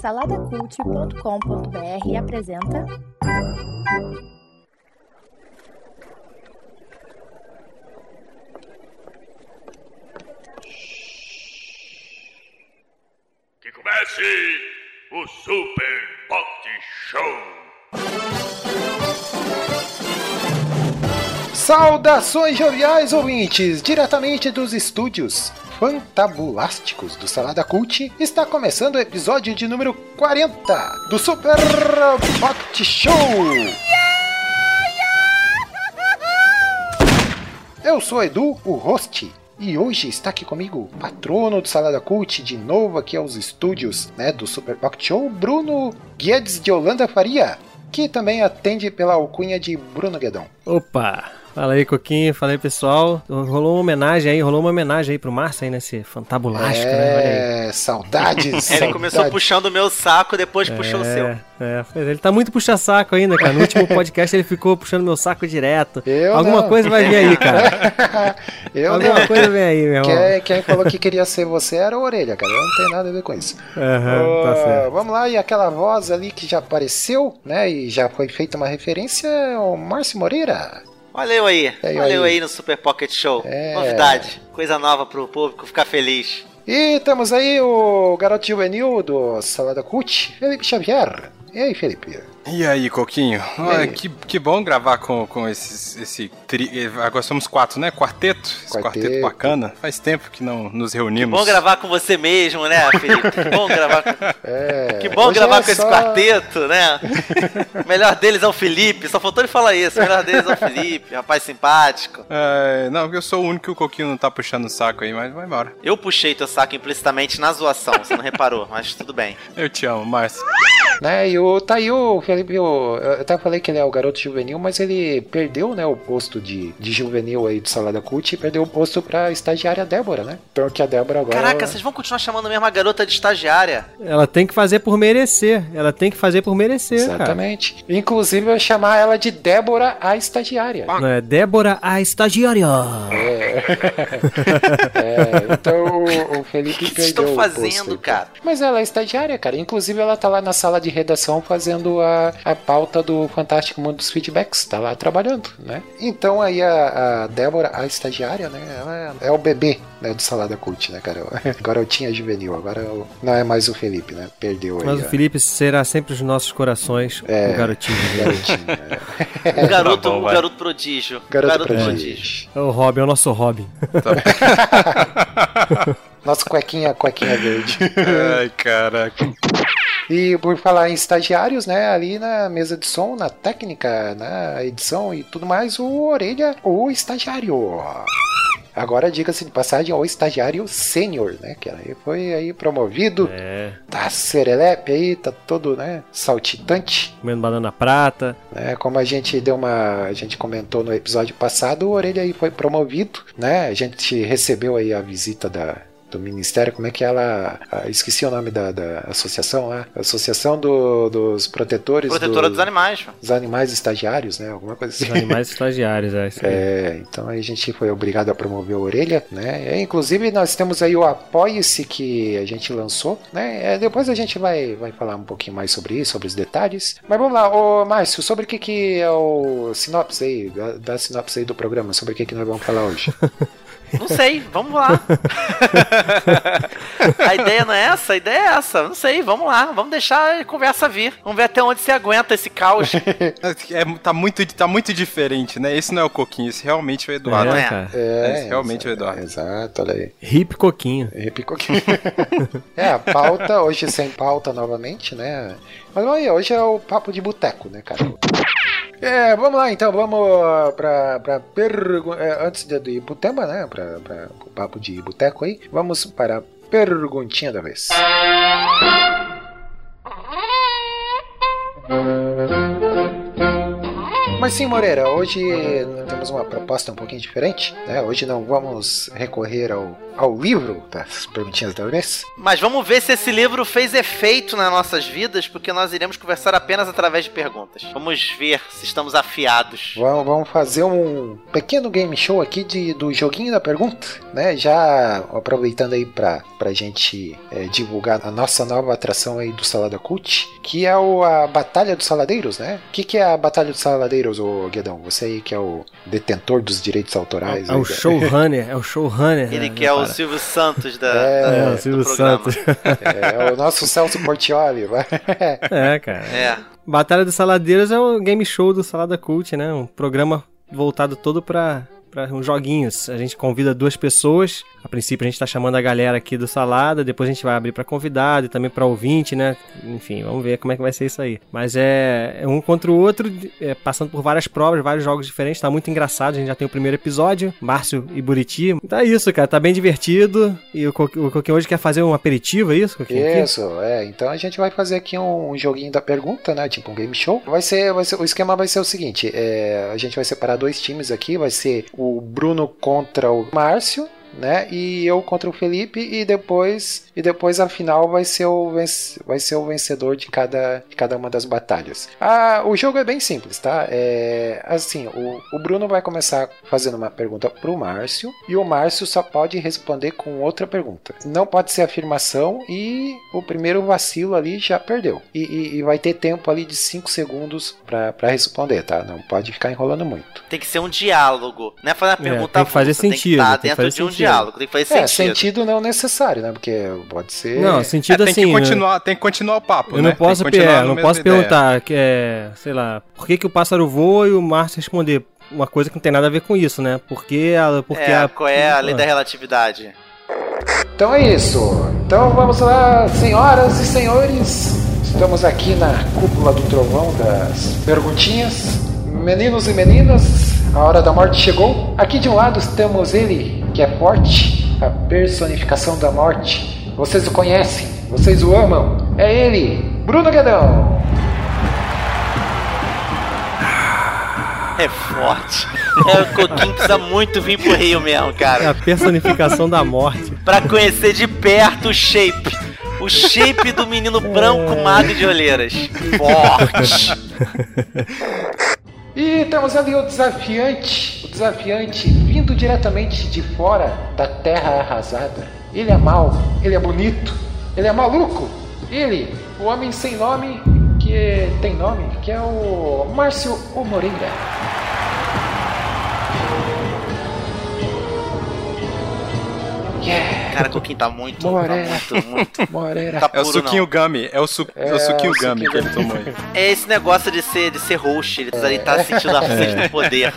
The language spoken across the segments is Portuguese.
Saladacult.com.br apresenta. Que comece o Super Pot Show! Saudações joviais ouvintes, diretamente dos estúdios fantabulásticos do Salada Cult, está começando o episódio de número 40 do Super Pot Show! Eu sou Edu, o host, e hoje está aqui comigo patrono do Salada Cult, de novo aqui aos estúdios né, do Super Pocket Show, Bruno Guedes de Holanda Faria, que também atende pela alcunha de Bruno Guedão. Opa! Fala aí, Coquinho. Fala aí, pessoal. Rolou uma homenagem aí, rolou uma homenagem aí pro Márcio aí nesse fantabulástico, é, né? Olha aí. saudades, Ele saudades. começou puxando o meu saco, depois puxou o seu. É, é, ele tá muito puxa-saco ainda, cara. No último podcast ele ficou puxando meu saco direto. Eu Alguma não. coisa vai vir aí, cara. Eu Alguma não. coisa vem aí, meu irmão. Quem, quem falou que queria ser você era o Orelha, cara. Eu não tenho nada a ver com isso. Aham, tá Ah, certo. vamos lá, e aquela voz ali que já apareceu, né? E já foi feita uma referência é o Márcio Moreira. Olha eu aí, Aí, olha eu aí. aí no Super Pocket Show. É. Novidade, coisa nova pro público ficar feliz. E temos aí o garoto juvenil do Salada Cult, Felipe Xavier. E aí, Felipe? E aí, Coquinho? E aí? que, que bom gravar com, com esses, esse tri... Agora somos quatro, né? Quarteto. Esse quarteto. Quarteto. bacana. Faz tempo que não nos reunimos. Bom gravar com você mesmo, né, Felipe? Que bom gravar com, É, que bom gravar é com esse só- quarteto, né? O melhor deles é o Felipe, só faltou ele falar isso. O melhor deles é o Felipe, rapaz simpático. É, não, porque eu sou o único que o Coquinho não tá puxando o saco aí, mas vai embora. Eu puxei teu saco implicitamente na zoação, você não reparou, mas tudo bem. Eu te amo, Márcio. Né, e o, tá aí o Felipe, o, eu até falei que ele é o garoto juvenil, mas ele perdeu, né, o posto de, de juvenil aí do Salada Cult e perdeu o posto pra estagiária Débora, né? Porque a Débora agora... Caraca, vocês vão continuar chamando mesmo a garota de estagiária? Ela tem que fazer por merecer. Ela tem que fazer por merecer, cara. Exatamente. Inclusive, eu chamar ela de Débora a estagiária. Não é Débora, a estagiária. É, então o, o Felipe O que perdeu vocês estão o fazendo, posto, então. cara? Mas ela é estagiária, cara. Inclusive, ela tá lá na sala de redação fazendo a, a pauta do Fantástico Mundo dos Feedbacks. Tá lá trabalhando, né? Então aí a, a Débora, a estagiária, né? Ela é, é o bebê né, do Salada Cult, né, cara? Agora eu tinha juvenil, agora eu- não é mais o Felipe, né? Perdeu aí. Mas o a- Felipe será sempre os nossos corações, É. o garotinho. Garotinho, né? O garoto, Tá bom, o garoto prodígio. Garoto prodígio. É o Robin, é o nosso Robin. Nossa cuequinha, cuequinha verde. Ai, caraca. E por falar em estagiários, né, ali na mesa de som, na técnica, na edição e tudo mais, o Orelha, o estagiário. Agora, diga-se de passagem, o estagiário sênior, né, que aí foi aí promovido, É, tá serelepe aí, tá todo, né, saltitante, comendo banana prata. né, como a gente deu uma, a gente comentou no episódio passado, o Orelha aí foi promovido, né, a gente recebeu aí a visita da do Ministério, como é que ela. esqueci o nome da, da associação lá. Associação do- dos Protetores Protetora do- dos animais. dos Animais Estagiários, né? Alguma coisa assim. Os animais estagiários, é isso aí. É, então aí a gente foi obrigado a promover a orelha, né? É, inclusive nós temos aí o Apoie-se que a gente lançou, né? É, depois a gente vai, vai falar um pouquinho mais sobre isso, sobre os detalhes. Mas vamos lá, ô Márcio, sobre o que, que é o sinopse aí, da, da sinopse aí do programa, sobre o que, que nós vamos falar hoje. Não sei, vamos lá. a ideia não é essa, a ideia é essa. Não sei, vamos lá. Vamos deixar a conversa vir. Vamos ver até onde você aguenta esse caos. É, tá, muito, tá muito diferente, né? Esse não é o Coquinho, esse realmente é o Eduardo. não é? cara. É, Esse realmente é o Eduardo. Exato, olha aí. Hip Coquinho. Repicou aqui. é, a pauta, hoje sem pauta novamente, né? Mas olha, hoje é o papo de boteco, né, cara? É, vamos lá então, vamos pra, pra pergunta. antes de, ir pro tema, né? Pra, pra, pro papo de boteco aí, vamos para a perguntinha da vez. mas sim, Moreira, hoje temos uma proposta um pouquinho diferente. Né? Hoje não vamos recorrer ao, ao livro das perguntinhas da vez. Mas vamos ver se esse livro fez efeito nas nossas vidas, porque nós iremos conversar apenas através de perguntas. Vamos ver se estamos afiados. Vamos, vamos fazer um pequeno game show aqui de, do joguinho da pergunta, né? Já aproveitando aí pra, pra gente é, divulgar a nossa nova atração aí do Salada Cult, que é o, a Batalha dos Saladeiros, né? O que, que é a Batalha dos Saladeiros, ô Guedão? Você aí que é o detentor dos direitos autorais. É aí o showrunner, é o showrunner. Ele né, que é o cara? Silvio Santos da, É, da- É, o do Silvio programa. Santos. É, o nosso Celso Portioli. vai. É, cara. É. Batalha dos Saladeiros é o game show do Salada Cult, né? Um programa voltado todo pra, pra uns joguinhos. A gente convida duas pessoas. A princípio a gente tá chamando a galera aqui do Salada, depois a gente vai abrir pra convidado e também pra ouvinte, né? Enfim, vamos ver como é que vai ser isso aí. Mas é, é um contra o outro, é, passando por várias provas, vários jogos diferentes. Tá muito engraçado. A gente já tem o primeiro episódio, Márcio e Buriti. Tá isso, cara. Tá bem divertido. E o, Co- o Coquinho hoje quer fazer um aperitivo, é isso, Coquinho? Isso, é. Então a gente vai fazer aqui um, joguinho da pergunta, né? Tipo um game show. Vai ser, vai ser, o esquema vai ser o seguinte: é, a gente vai separar dois times aqui. Vai ser Bruno contra o Márcio. Né? E eu contra o Felipe e depois e depois a final vai ser o vai ser o vencedor de cada, de cada uma das batalhas. Ah, o jogo é bem simples, tá? É assim, o, o Bruno vai começar fazendo uma pergunta pro Márcio e o Márcio só pode responder com outra pergunta. Não pode ser afirmação e o primeiro vacilo ali já perdeu. E, e- e vai ter tempo ali de 5 segundos pra pra responder, tá? Não pode ficar enrolando muito. Tem que ser um diálogo. Não é fazer uma É, pergunta tem que fazer avulsa, Tem que sentido, estar tem que dentro fazer de um sentido. Diálogo. Tem que fazer É, sentido. sentido não necessário, né? Porque pode ser. Não, sentido É, tem assim. que né? continuar, tem que continuar o papo, Eu né? não posso, é, não posso ideia. perguntar, que é, sei lá, por que, que o pássaro voa e o Márcio responder uma coisa que não tem nada a ver com isso, né? Porque a, porque é, a, qual é a lei da relatividade? Então é isso. Então vamos lá, senhoras e senhores. Estamos aqui na cúpula do trovão das perguntinhas. Meninos e meninas, a hora da morte chegou. Aqui de um lado temos ele, que é forte, a personificação da morte. Vocês o conhecem, vocês o amam. É ele, Bruno Guedão. É forte. É, o Coquinho precisa muito vir pro Rio mesmo, é a cara. personificação da morte. Pra conhecer de perto o shape. O shape do menino branco magro de olheiras. Forte. E temos ali o desafiante, o desafiante vindo diretamente de fora da terra arrasada. Ele é mau, ele é bonito, ele é maluco. Ele, o homem sem nome, que tem nome, que é o Márcio O Moreira. Yeah, Cara, o Coquinho tá muito, tá muito, muito. Moreira. Tá É o suquinho não. gummy, é o, su é É, o suquinho o gummy suquinho que ele tomou aí. É esse negócio de ser, de ser host, ele, ele tá sentindo a sede do poder.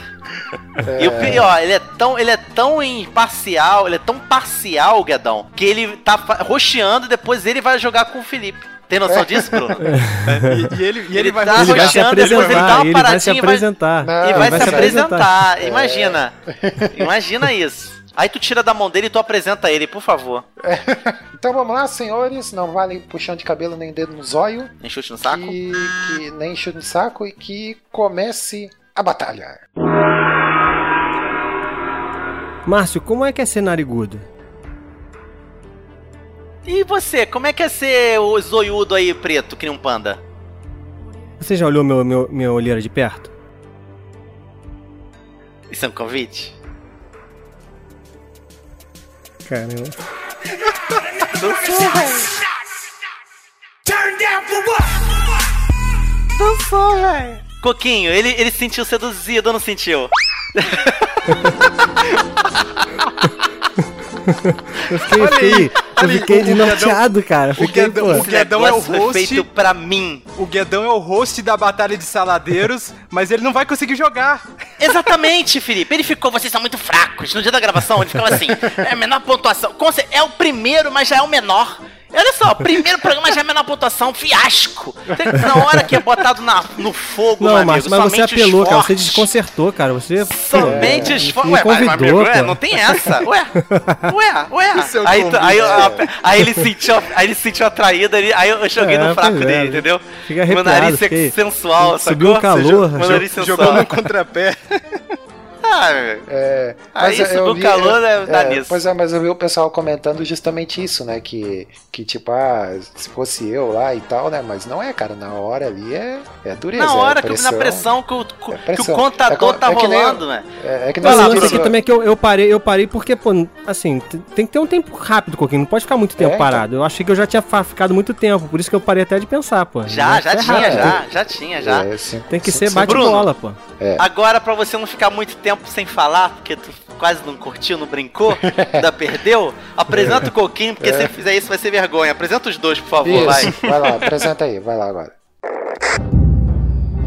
E o pior, ele é tão, ele é tão imparcial, ele é tão parcial, Guedão, que ele tá roxeando e depois ele vai jogar com o Felipe. Tem noção disso, Bruno? E, e ele, e ele, Ele vai tá Ele vai se depois ele dá apresentar, uma ele vai se paradinha e vai- apresentar. Não, e Ele vai, vai se se apresentar. Imagina. Imagina isso. Aí tu tira da mão dele e tu apresenta ele, por favor. Então vamos lá, senhores. Não vale puxão de cabelo nem dedo no zóio. Tem chute no saco? Que, que nem chute no saco e que comece a batalha. Márcio, como é que é ser narigudo? E você, como é que é ser o zoiudo aí preto, que nem um panda? Você já olhou meu, meu, minha olheira de perto? Isso é um convite? Caramba. Coquinho, ele, ele se sentiu seduzido ou não sentiu? Eu fiquei, Olha fiquei, eu fiquei o- o desnorteado, cara. o Fiquei, Guedão- pô. o Guedão é o host. feito pra mim. O Guedão é o host da Batalha de Saladeiros, mas ele não vai conseguir jogar. Exatamente, Felipe. Ele ficou, vocês são muito fracos. No dia da gravação, ele ficava assim, é a menor pontuação. É o primeiro, mas já é o menor. Olha só, primeiro programa já é a menor pontuação, fiasco. Na hora que é botado na, no fogo, Não, meu Márcio, amigo, mas você apelou, cara. Você desconcertou, cara. Você. Somente me fortes. Ué, mas, mas, convidou, amigo, ué, não tem essa. Ué, ué, ué. seu Aí, convite, aí, é. aí ele sentiu, aí ele se sentiu atraído, ali, aí eu joguei É, no fraco é, dele, né? entendeu? Fica Meu nariz fiquei- sensual, subiu sacou? o calor, Meu nariz sensual. Jogou no contrapé. Ah. É, Aí mas subiu eu o vi- calor, né, dá é, nisso. Pois é, mas eu vi o pessoal comentando justamente isso, né? Que, que tipo, ah, se fosse eu lá e tal, né? Mas não é, cara. Na hora ali é, é dureza. Na é hora, que, na pressão que o, É que o pressão. contador É tá é que nem- rolando, né? É, é que nem o lance aqui também é que eu, eu parei, eu parei porque, pô, assim, tem que ter um tempo rápido, Coquinho. Não pode ficar muito tempo É, então. parado. Eu achei que eu já tinha ficado muito tempo, por isso que eu parei até de pensar, pô. Já, já Isso é tinha, rápido. já, já tinha, já. É, sim. Tem que Sim, ser bate-bola, pô. Agora, pra você não ficar muito tempo sem falar, porque tu quase não curtiu, não brincou, ainda perdeu, apresenta o Coquinho, porque se você fizer isso vai ser vergonha. Apresenta os dois, por favor, vai. Isso, vai lá, apresenta aí, vai lá agora.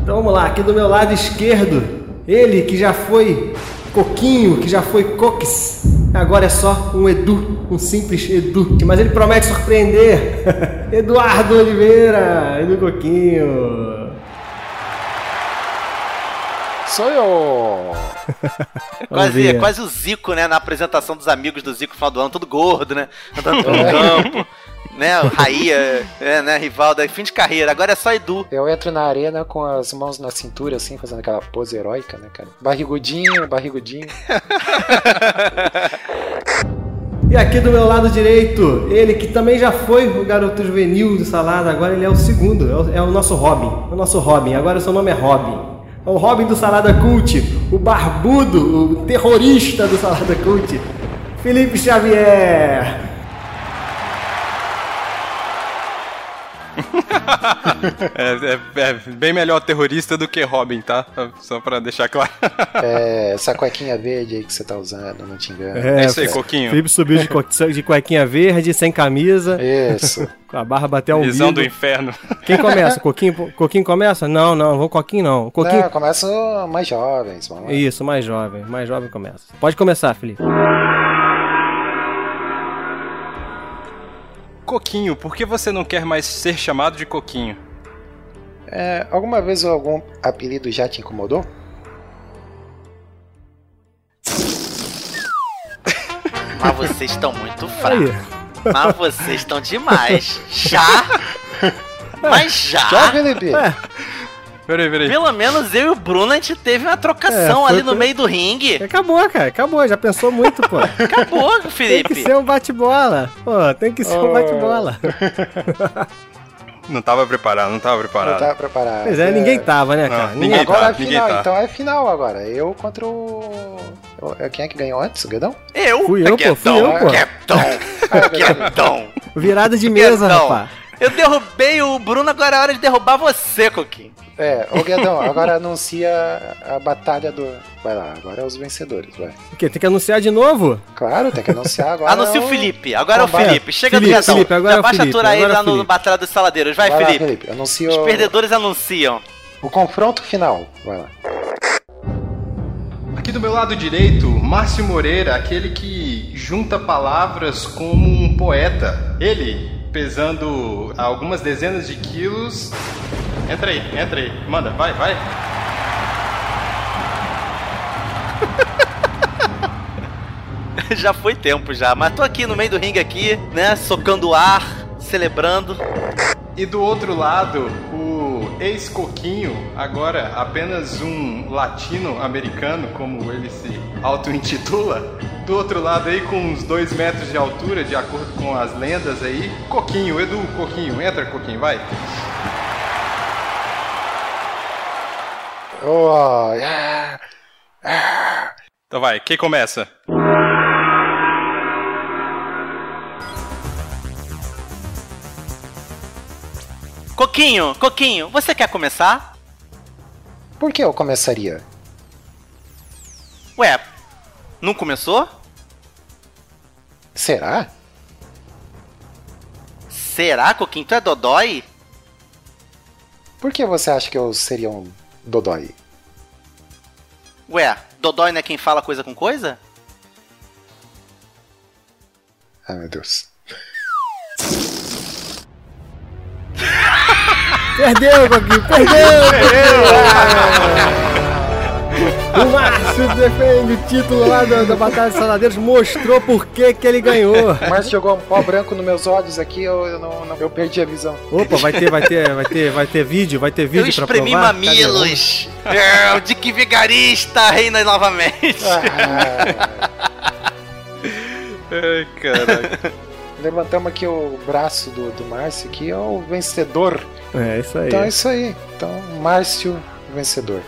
Então vamos lá, aqui do meu lado esquerdo, ele que já foi Coquinho, que já foi Cox, agora é só um Edu, um simples Edu, mas ele promete surpreender. Eduardo Oliveira, Edu Coquinho. Sou eu! Vamos Quase, é quase o Zico, né? Na apresentação dos amigos do Zico no final do ano, todo gordo, né? Andando pelo campo. Né, o Raia, é, né, Rivaldo, fim de carreira, agora é só Edu. Eu entro na arena com as mãos na cintura, assim, fazendo aquela pose heróica, né, cara? Barrigudinho, barrigudinho. E aqui do meu lado direito, ele que também já foi o garoto juvenil do Salada, agora ele é o segundo, é o, é o nosso Robin, o nosso Robin, agora o seu nome é Robin. O Robin do Salada Cult, o barbudo, o terrorista do Salada Cult, Felipe Xavier. É, é- é bem melhor terrorista do que Robin, tá? Só pra deixar claro. É, essa cuequinha verde aí que você tá usando, não te engano. É isso aí, Coquinho. Felipe subiu de, co- de cuequinha verde, sem camisa, Isso. com a barba até o Visão umbigo. do inferno. Quem começa? Coquinho, Coquinho começa? Não, não, vou Coquinho não. Coquinho... Não, começa mais jovens, vamos lá. Isso, mais jovem, mais jovem começa. Pode começar, Felipe. Coquinho, por que você não quer mais ser chamado de Coquinho? É, alguma vez algum apelido já te incomodou? Mas vocês estão muito fracos. Mas vocês estão demais. Já? Mas já? Já, Felipe? É. Peraí, peraí. Pelo menos eu e o Bruno a gente teve uma trocação É, ali no meio do ringue. Acabou, cara, acabou, já pensou muito, pô. Acabou, Tem que Felipe. ser um bate-bola. Pô, tem que ser um Oh. bate-bola. Não tava preparado, não tava Não preparado. tá preparado. Pois é, ninguém tava, né, Não, cara? ninguém Agora tá, é ninguém final, tá. então é final agora. Eu contra o. o- Quem é que ganhou antes? O Guedão? Eu? Fui eu, pô, fui eu, pô. Guedão, Ah, Guedão. Guedão. Virada de mesa, rapaz. Eu derrubei o Bruno, agora é hora de derrubar você, Coquinho. É, ô Guedão, agora anuncia a batalha do. Vai lá, agora é os vencedores, vai. O quê? Tem que anunciar de novo? Claro, tem que anunciar agora. Anuncia é o Felipe, agora é o. Felipe. Chega Felipe, do Guedão. Felipe, agora é Já o baixa a Felipe, aí agora é lá no Felipe. Batalha dos Saladeiros. Vai, Vai lá, Felipe. Felipe. Anuncia Os o, perdedores anunciam. o confronto final. Vai lá. Aqui do meu lado direito, Márcio Moreira, aquele que junta palavras como um poeta. Ele, pesando algumas dezenas de quilos. Entra aí, entra aí. Manda, vai, vai. já foi tempo já, mas tô aqui no meio do ringue aqui, né, socando o ar, celebrando. E do outro lado, o ex-coquinho, agora apenas um latino-americano, como ele se auto-intitula. Do outro lado aí, com uns dois metros de altura, de acordo com as lendas aí, Coquinho, Edu, Coquinho, entra Coquinho, vai. Oh, yeah. Então vai, quem começa? Coquinho, Coquinho, você quer começar? Por que eu começaria? Ué, não começou? Será? Será, Coquinho? Tu é Dodói? Por que você acha que eu seria um Dodói? Ué, Dodói não é quem fala coisa com coisa? Ai meu Deus. Perdeu, Coquinho, perdeu! O Márcio defende o título lá da, da Batalha dos Saladeiros, mostrou por que que ele ganhou. O Márcio jogou um pó branco nos meus olhos aqui, eu, eu não, não- eu perdi a visão. Opa, vai ter, vai ter, vai ter, vai ter vídeo, vai ter Eu vídeo pra espremi provar. Cadê? mamilos. É, o Dick Vigarista reina novamente. Ah, Ai, caraca. Levantamos aqui o braço do, do Márcio aqui, é o vencedor. É, isso aí. Então é isso aí. Então, Márcio, vencedor.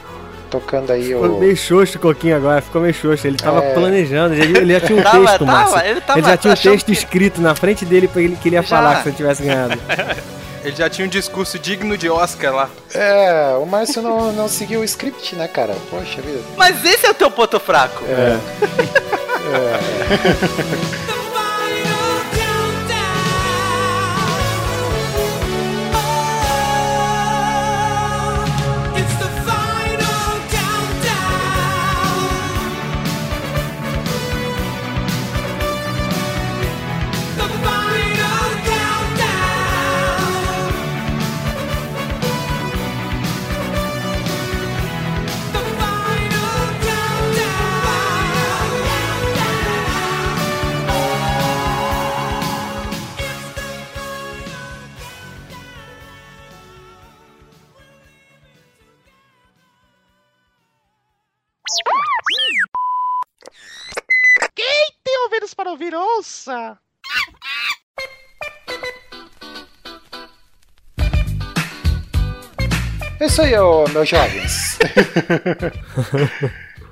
Tocando aí Ficou o. meio xoxo o Coquinho agora, ficou meio xoxo. Ele tava É. planejando, ele, ele já tinha um Tava- texto, tava, Márcio. ele tava já tinha um texto que- escrito na frente dele pra ele que ele ia Já. falar que se ele tivesse ganhado. Ele já tinha um discurso digno de Oscar lá. É, o Márcio não, não seguiu o script, né, cara? Poxa vida. Mas esse é o teu ponto fraco. É. Tem para ouvir, ouça! É isso aí, ô, meus jovens.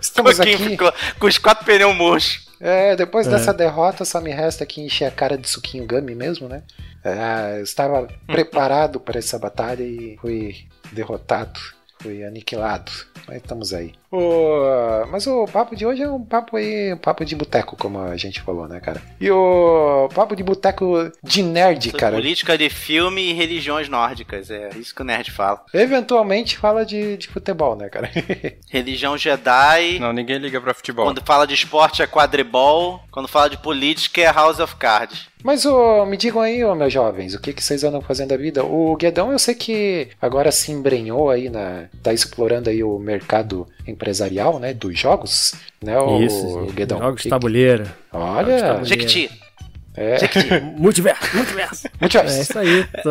Estamos aqui. ficou com os quatro pneus murchos. É, depois dessa derrota, só me resta aqui encher a cara de suquinho gummy mesmo, né? É, eu estava preparado para essa batalha e fui derrotado, fui aniquilado. Mas estamos aí. O- mas o papo de hoje é um papo aí, um papo de boteco, como a gente falou, né, cara? E o papo de boteco de nerd, cara. Política de filme e religiões nórdicas. É isso que o nerd fala. Eventualmente fala de, de futebol, né, cara? Religião Jedi. Não, ninguém liga pra futebol. Quando fala de esporte é quadribol. Quando fala de política é House of Cards. Mas ô, me digam aí, ô, meus jovens, o que, que vocês andam fazendo da vida? O Guedão, eu sei que agora se embrenhou aí na. tá explorando aí o mercado empresarial, né? Dos jogos, né? O, Isso, o Guedão. jogos de tabuleiro. Olha. Jequiti. É. Multiverso, multiverso. Muito É isso aí. tô-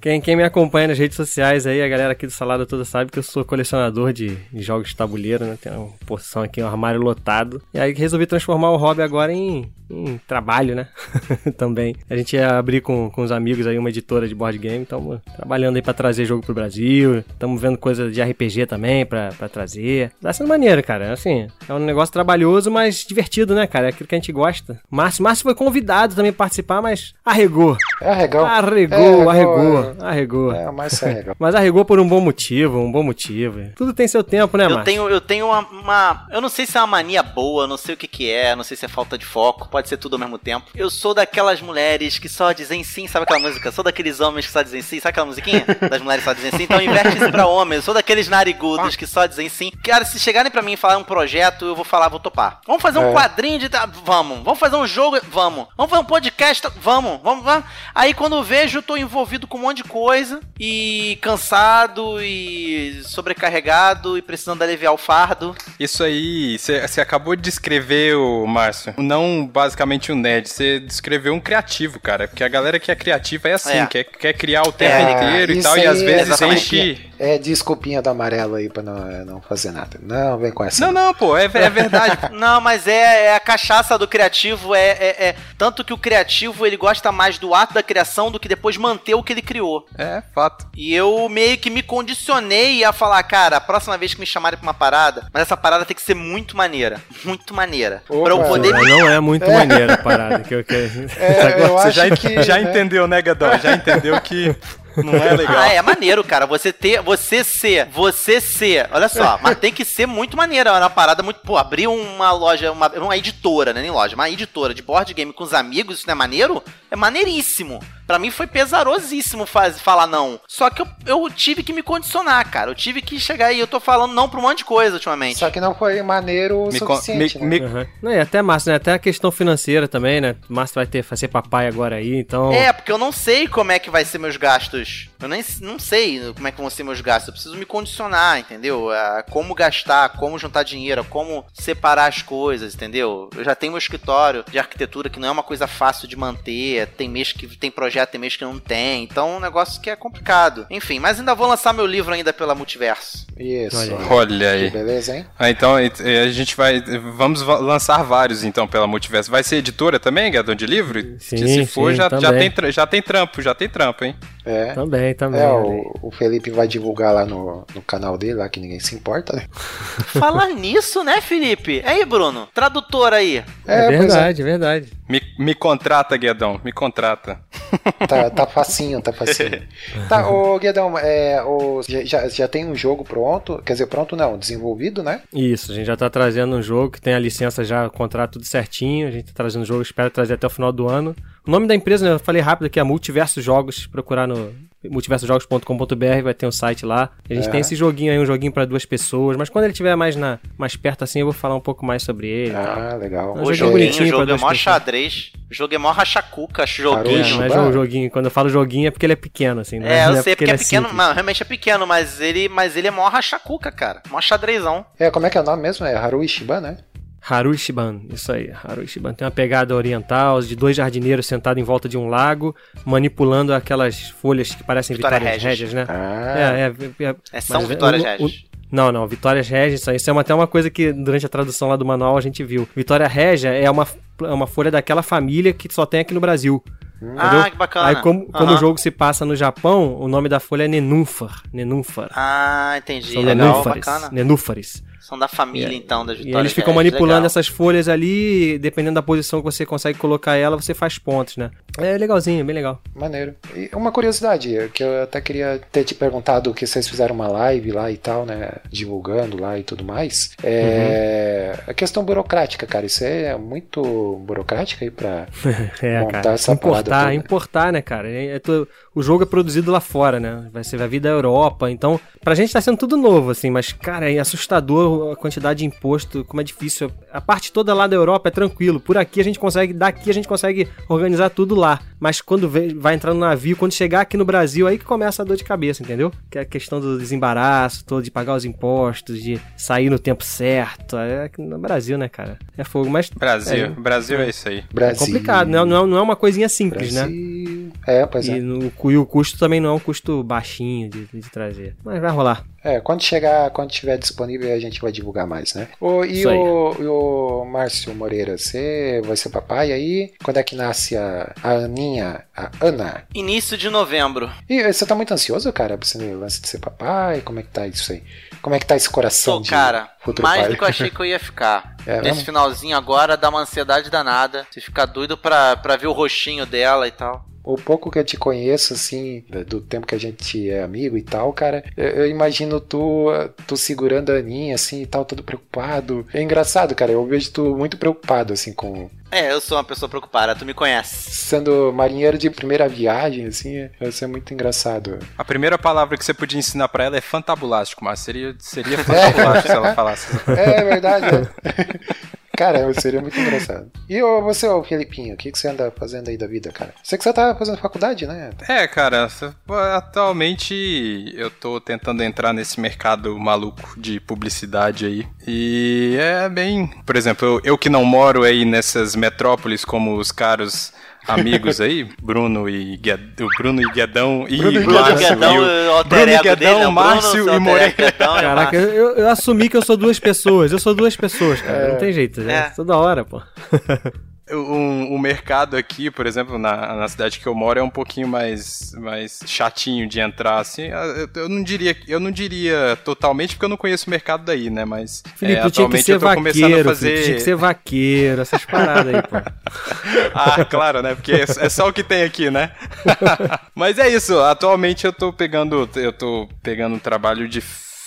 Quem, quem me acompanha nas redes sociais aí, a galera aqui do Salada Toda sabe que eu sou colecionador de, de jogos de tabuleiro, né? Tem uma porção aqui, um armário lotado. E aí resolvi transformar o hobby agora em, em trabalho, né? Também. A gente ia abrir com, com os amigos aí uma editora de board game, estamos trabalhando aí pra trazer jogo pro Brasil. Estamos vendo coisa de RPG também pra, pra trazer. Tá sendo maneiro, cara. Assim, é um negócio trabalhoso, mas divertido, né, cara? É aquilo que a gente gosta. Márcio, Márcio foi convidado também a participar, mas arregou. É arregão. Arregou, É, arregou, arregou. É, mas é arregão. Mas arregou por um bom motivo, um bom motivo. Tudo tem seu tempo, né, Eu Márcio? tenho, eu tenho uma, uma- Eu não sei se é uma mania boa, eu não sei o que, que é, não sei se é falta de foco, pode ser tudo ao mesmo tempo. Eu sou daquelas mulheres que só dizem sim, sabe aquela música? Sou daqueles homens que só dizem sim, sabe aquela musiquinha? Das mulheres que só dizem sim. Então inverte isso pra homens. Eu sou daqueles narigudos que só dizem sim. Cara, se chegarem pra mim e falar um projeto, eu vou falar, vou topar. Vamos fazer um É. quadrinho de. Vamos. Vamos fazer um jogo? Vamos. Vamos fazer um podcast? Vamos. Vamos, vamos. Aí quando eu vejo, eu tô envolvido com um monte de coisa e cansado e sobrecarregado e precisando aliviar o fardo. Isso aí, você acabou de descrever, o Márcio, não basicamente um nerd, você descreveu um criativo, cara. Porque a galera que é criativa é assim, É. quer, quer criar o tempo É, inteiro e tal, e às aí vezes exatamente. enche. É desculpinha do amarelo aí pra não, não fazer nada. Não, vem com essa. Não, não, pô, é, é verdade. Não, mas é, é a cachaça do criativo, é, é, é- Tanto que o criativo ele gosta mais do ato da criação do que depois manter o que ele criou. É, fato. E eu meio que me condicionei a falar, cara, a próxima vez que me chamarem pra uma parada, mas essa parada tem que ser muito maneira. Muito maneira. Opa. pra eu poder. Mas não é muito maneiro a parada. Que eu, que... É, eu Você acho já, que. já né? entendeu, né, Gadão? Já entendeu que não é legal. Ah, é maneiro, cara. Você ter, você ser, você ser. Olha só, mas tem que ser muito maneiro. É uma parada muito. Pô, abrir uma loja, uma, uma editora, né? Nem loja, uma editora de board game com os amigos, isso não é maneiro? É maneiríssimo. Pra mim foi pesarosíssimo faz, falar não. Só que eu, eu tive que me condicionar, cara. Eu tive que chegar aí. Eu tô falando não pra um monte de coisa ultimamente. Só que não foi maneiro o Me suficiente, me- né? me- Uhum. Não, e até Márcio, né? Até a questão financeira também, né? O Márcio vai ter fazer papai agora aí, então. É, porque eu não sei como é que vai ser meus gastos Eu nem não sei como é que vão ser meus gastos. Eu preciso me condicionar, entendeu? A como gastar, como juntar dinheiro, como separar as coisas, entendeu? Eu já tenho meu escritório de arquitetura que não é uma coisa fácil de manter. Tem mês que tem projeto, tem mês que não tem. Então é um negócio que é complicado. Enfim, mas ainda vou lançar meu livro ainda pela Multiverso. Isso. Olha aí. Olha Que aí. beleza, hein? Ah, então a gente vai. Vamos va- lançar vários então pela Multiverso. Vai ser editora também, Gadão de livro? Sim, se for, sim, já, já, tem, já tem trampo, já tem trampo, hein? É. Também, também. É, o, o Felipe vai divulgar lá no, no canal dele, lá que ninguém se importa, né? Falar nisso, né, Felipe? Aí, Bruno, tradutor aí. É, pois verdade, é verdade. Me, me contrata, Guedão, me contrata. Tá, tá facinho, tá facinho. tá, ô Guedão, é, o, já- já, já tem um jogo pronto, quer dizer, pronto não, desenvolvido, né? Isso, a gente já tá trazendo um jogo que tem a licença já, o contrato tudo certinho. A gente tá trazendo um jogo, espero trazer até o final do ano. O nome da empresa, né, eu falei rápido aqui, é Multiverso Jogos. Procurar no multiversojogos.com.br, vai ter um site lá. A gente É. tem esse joguinho aí, um joguinho pra duas pessoas, mas quando ele estiver mais, na, mais perto assim, eu vou falar um pouco mais sobre ele. Ah, legal. Um O joguinho joguinho, o bonitinho jogo é mó pessoas. xadrez. O jogo é mó rachacuca, É, joguinho. Caramba. mas o joguinho, quando eu falo joguinho é porque ele é pequeno, assim, né? É, eu Não sei porque ele é pequeno, simples. mas realmente é pequeno, mas ele, mas ele é mó rachacuca, cara. Mó xadrezão. É, como é que é o nome mesmo? É Haru Ishiban, né? Haru Shiban, isso aí, Haru Shiban. Tem uma pegada oriental de dois jardineiros sentados em volta de um lago, manipulando aquelas folhas que parecem Vitória vitórias Regis. né? Ah, É, é, é, É São mas Vitória o- Regis. o- Não, não, Vitórias Régias, isso aí- isso é uma- até uma coisa que durante a tradução lá do manual a gente viu. Vitória Régia é uma, é uma folha daquela família que só tem aqui no Brasil. Ah, que bacana. Aí, como, como o jogo se passa no Japão, o nome da folha é Nenúfar. Nenúfar. Ah, entendi. São Legal, nenúfares. bacana. Nenúfares. São da família, E- então, das E vitórias. eles ficam Regis, manipulando legal. essas folhas ali, e dependendo da posição que você consegue colocar ela, você faz pontos, né? É legalzinho, bem legal. maneiro. E uma curiosidade, que eu até queria ter te perguntado que vocês fizeram uma live lá e tal, né? Divulgando lá e tudo mais. É. A questão burocrática, cara, isso é muito burocrática aí pra. É, Montar cara. essa Importar, toda. importar, né, cara? É- é tu- o jogo é produzido lá fora, né? Vai ser vai vir da Europa, então pra gente tá sendo tudo novo, assim, mas, cara, é assustador a quantidade de imposto, como é difícil. A parte toda lá da Europa é tranquilo. Por aqui a gente consegue, daqui a gente consegue organizar tudo lá. Mas quando vem- vai entrar no navio, quando chegar aqui no Brasil, aí que começa a dor de cabeça, entendeu? Que é a questão do desembaraço todo, de pagar os impostos, de sair no tempo certo. É no Brasil, né, cara? É fogo, mas Brasil, É. Brasil é isso aí. é Brasil. complicado, né? Não é, não é uma coisinha simples, né? Brasil. É, pois E, é. no, e o custo também não é um custo baixinho de, de trazer. Mas vai rolar. É, quando chegar, quando tiver disponível, a gente vai divulgar mais, né? O, e, o, e o Márcio Moreira, você vai ser papai aí? Quando é que nasce a, a Aninha, a Ana? Início de novembro. E você tá muito ansioso, cara, pra esse lance de ser papai? Como é que tá isso aí? Como é que tá esse coração Pô, de cara, futuro mais pai? do que eu achei que eu ia ficar. É Nesse mesmo? finalzinho agora dá uma ansiedade danada. Você fica doido pra, pra ver o rostinho dela e tal. O pouco que eu te conheço, assim, do tempo que a gente é amigo e tal, cara, eu, eu imagino tu, tu segurando a Aninha, assim, e tal, todo preocupado. É engraçado, cara, eu vejo tu muito preocupado, assim, com... É, eu sou uma pessoa preocupada, tu me conhece. Sendo marinheiro de primeira viagem, assim, isso é muito engraçado. A primeira palavra que você podia ensinar pra ela é fantabulástico, mas seria, seria fantabulástico se ela falasse. É, é verdade. Cara, seria muito engraçado. E ô, você, ô Felipinho, o que, que você anda fazendo aí da vida, cara? Sei que você tá fazendo faculdade, né? É, cara, atualmente eu tô tentando entrar nesse mercado maluco de publicidade aí. E é bem. Por exemplo, eu, eu que não moro aí nessas metrópoles como os caros amigos aí, Bruno e Gued- o Bruno e Guedão e Bruno e Bruno Márcio Guedão, e Bruno ego Guedão, dele, né? Bruno, Márcio e Moreira. Guedão Caraca, eu, eu assumi que eu sou duas pessoas. Eu sou duas pessoas, cara. Não tem jeito. É. É. Toda hora, pô. Um, o mercado aqui, por exemplo, na, na cidade que eu moro, é um pouquinho mais, mais chatinho de entrar, assim. Eu, eu não diria, eu não diria totalmente, porque eu não conheço o mercado daí, né? Mas Felipe, é, atualmente eu tô começando a vaqueiro, fazer. Felipe, tinha que ser vaqueiro, essas paradas aí, pô. Ah, claro, né? Porque é é só o que tem aqui, né? Mas é isso, atualmente eu tô pegando, eu tô pegando um trabalho de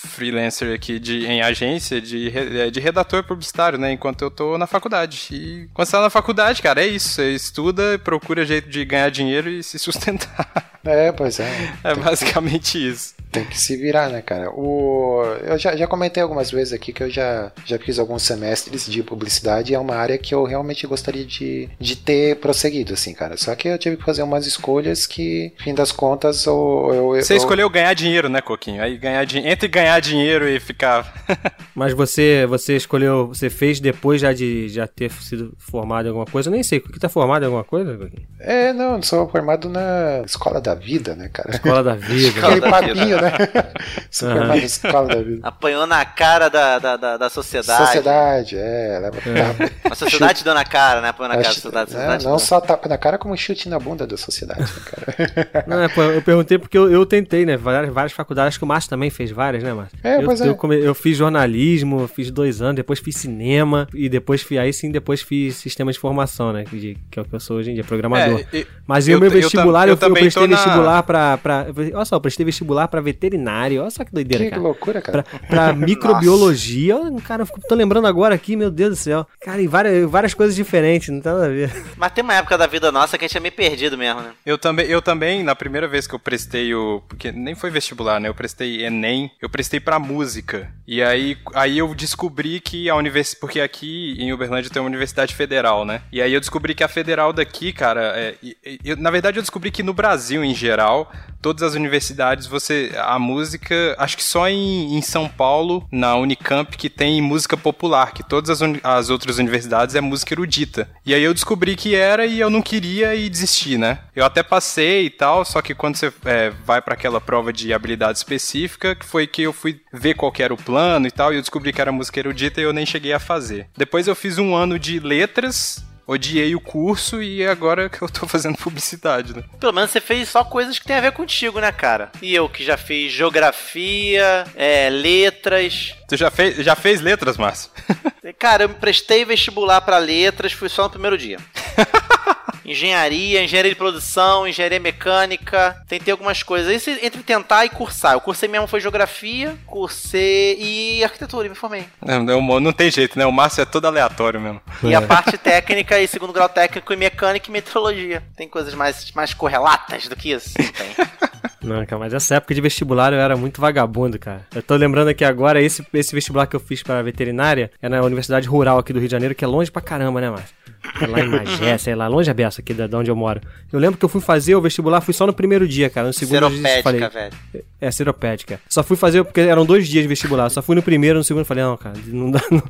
freelancer aqui de, em agência de, re- de redator publicitário, né? Enquanto eu tô na faculdade. E quando você tá na faculdade, cara, é isso. Você estuda, procura jeito de ganhar dinheiro e se sustentar. É, pois é. É basicamente isso. Tem que se virar, né, cara? O... Eu já, já comentei algumas vezes aqui que eu já, já fiz alguns semestres de publicidade e é uma área que eu realmente gostaria de, de ter prosseguido, assim, cara. Só que eu tive que fazer umas escolhas que, fim das contas, eu. eu Você eu- escolheu ganhar dinheiro, né, Coquinho? Aí ganhar dinheiro. Entre ganhar dinheiro e ficar. Mas você, você escolheu, você fez depois já de já ter sido formado em alguma coisa? Eu nem sei, o que tá formado em alguma coisa? Coquinho? É, não, eu sou formado na escola da vida, né, cara? Escola da vida. Aquele papinho, né? Escola da vida. Apanhou na cara da, da, da, da sociedade. Sociedade, é, leva tapa. A sociedade deu na cara, né? Apanhou na cara da sociedade. é, sociedade não deu. só tapa na cara, como chute na bunda da sociedade, né, cara? Não, é, eu perguntei porque eu, eu tentei, né? Várias, várias faculdades, acho que o Márcio também fez várias, né, Márcio? É, eu, pois é. eu, come- eu fiz jornalismo, eu fiz dois anos, depois fiz cinema, e depois fiz, aí sim, depois fiz sistema de formação, né? Que, que é o que eu sou hoje em dia, programador. É, e- Mas eu o meu eu vestibular, eu, eu fui- eu prestei na- vestibular pra, pra. Olha só, eu prestei vestibular pra veterinário. Olha só que doideira, que cara. loucura, cara. Pra, pra microbiologia. Olha, cara, tô lembrando agora aqui, meu Deus do céu. Cara, e várias, várias coisas diferentes, não tem nada a ver. Mas tem uma época da vida nossa que a gente é meio perdido mesmo, né? Eu também, eu também, na primeira vez que eu prestei o. Porque nem foi vestibular, né? Eu prestei Enem, eu prestei pra música. E aí, aí eu descobri que a universidade. Porque aqui em Uberlândia tem uma universidade federal, né? E aí eu descobri que a federal daqui, cara. é, eu- na verdade, eu descobri que no Brasil, em geral, todas as universidades, você. A música. Acho que só em, em São Paulo, na Unicamp, que tem música popular, que todas as, as outras universidades é música erudita. E aí eu descobri que era e eu não queria e desisti, né? Eu até passei e tal, só que quando você é, vai pra aquela prova de habilidade específica, que foi que eu fui ver qual era o plano e tal, e eu descobri que era música erudita e eu nem cheguei a fazer. Depois eu fiz um ano de letras. Odiei o curso e agora que eu tô fazendo publicidade, né? Pelo menos você fez só coisas que tem a ver contigo, né, cara? E eu que já fiz geografia, é, letras. Tu já fez, já fez letras, Márcio? Cara, eu prestei vestibular pra letras, fui só no primeiro dia. Engenharia, engenharia de produção, engenharia mecânica, tentei algumas coisas. Isso entre tentar e cursar. Eu cursei mesmo foi geografia, cursei e arquitetura, e me formei. Não, não, não tem jeito, né? O Márcio é todo aleatório mesmo. E a parte técnica e segundo grau técnico e mecânica e meteorologia. Tem coisas mais, mais correlatas do que isso? Não tem. Não, cara, mas essa época de vestibular eu era muito vagabundo, cara. Eu tô lembrando aqui agora, esse, esse vestibular que eu fiz pra veterinária é na Universidade Rural aqui do Rio de Janeiro, que é longe pra caramba, né, Márcio? É lá em Magé, sei lá, longe a beça aqui da, de onde eu moro. Eu lembro que eu fui fazer o vestibular, fui só no primeiro dia, cara. No segundo eu já falei. Seropédica, velho. É, seropédica. Só fui fazer, porque eram dois dias de vestibular. Só fui no primeiro, no segundo, falei, não, cara, não dá. Não,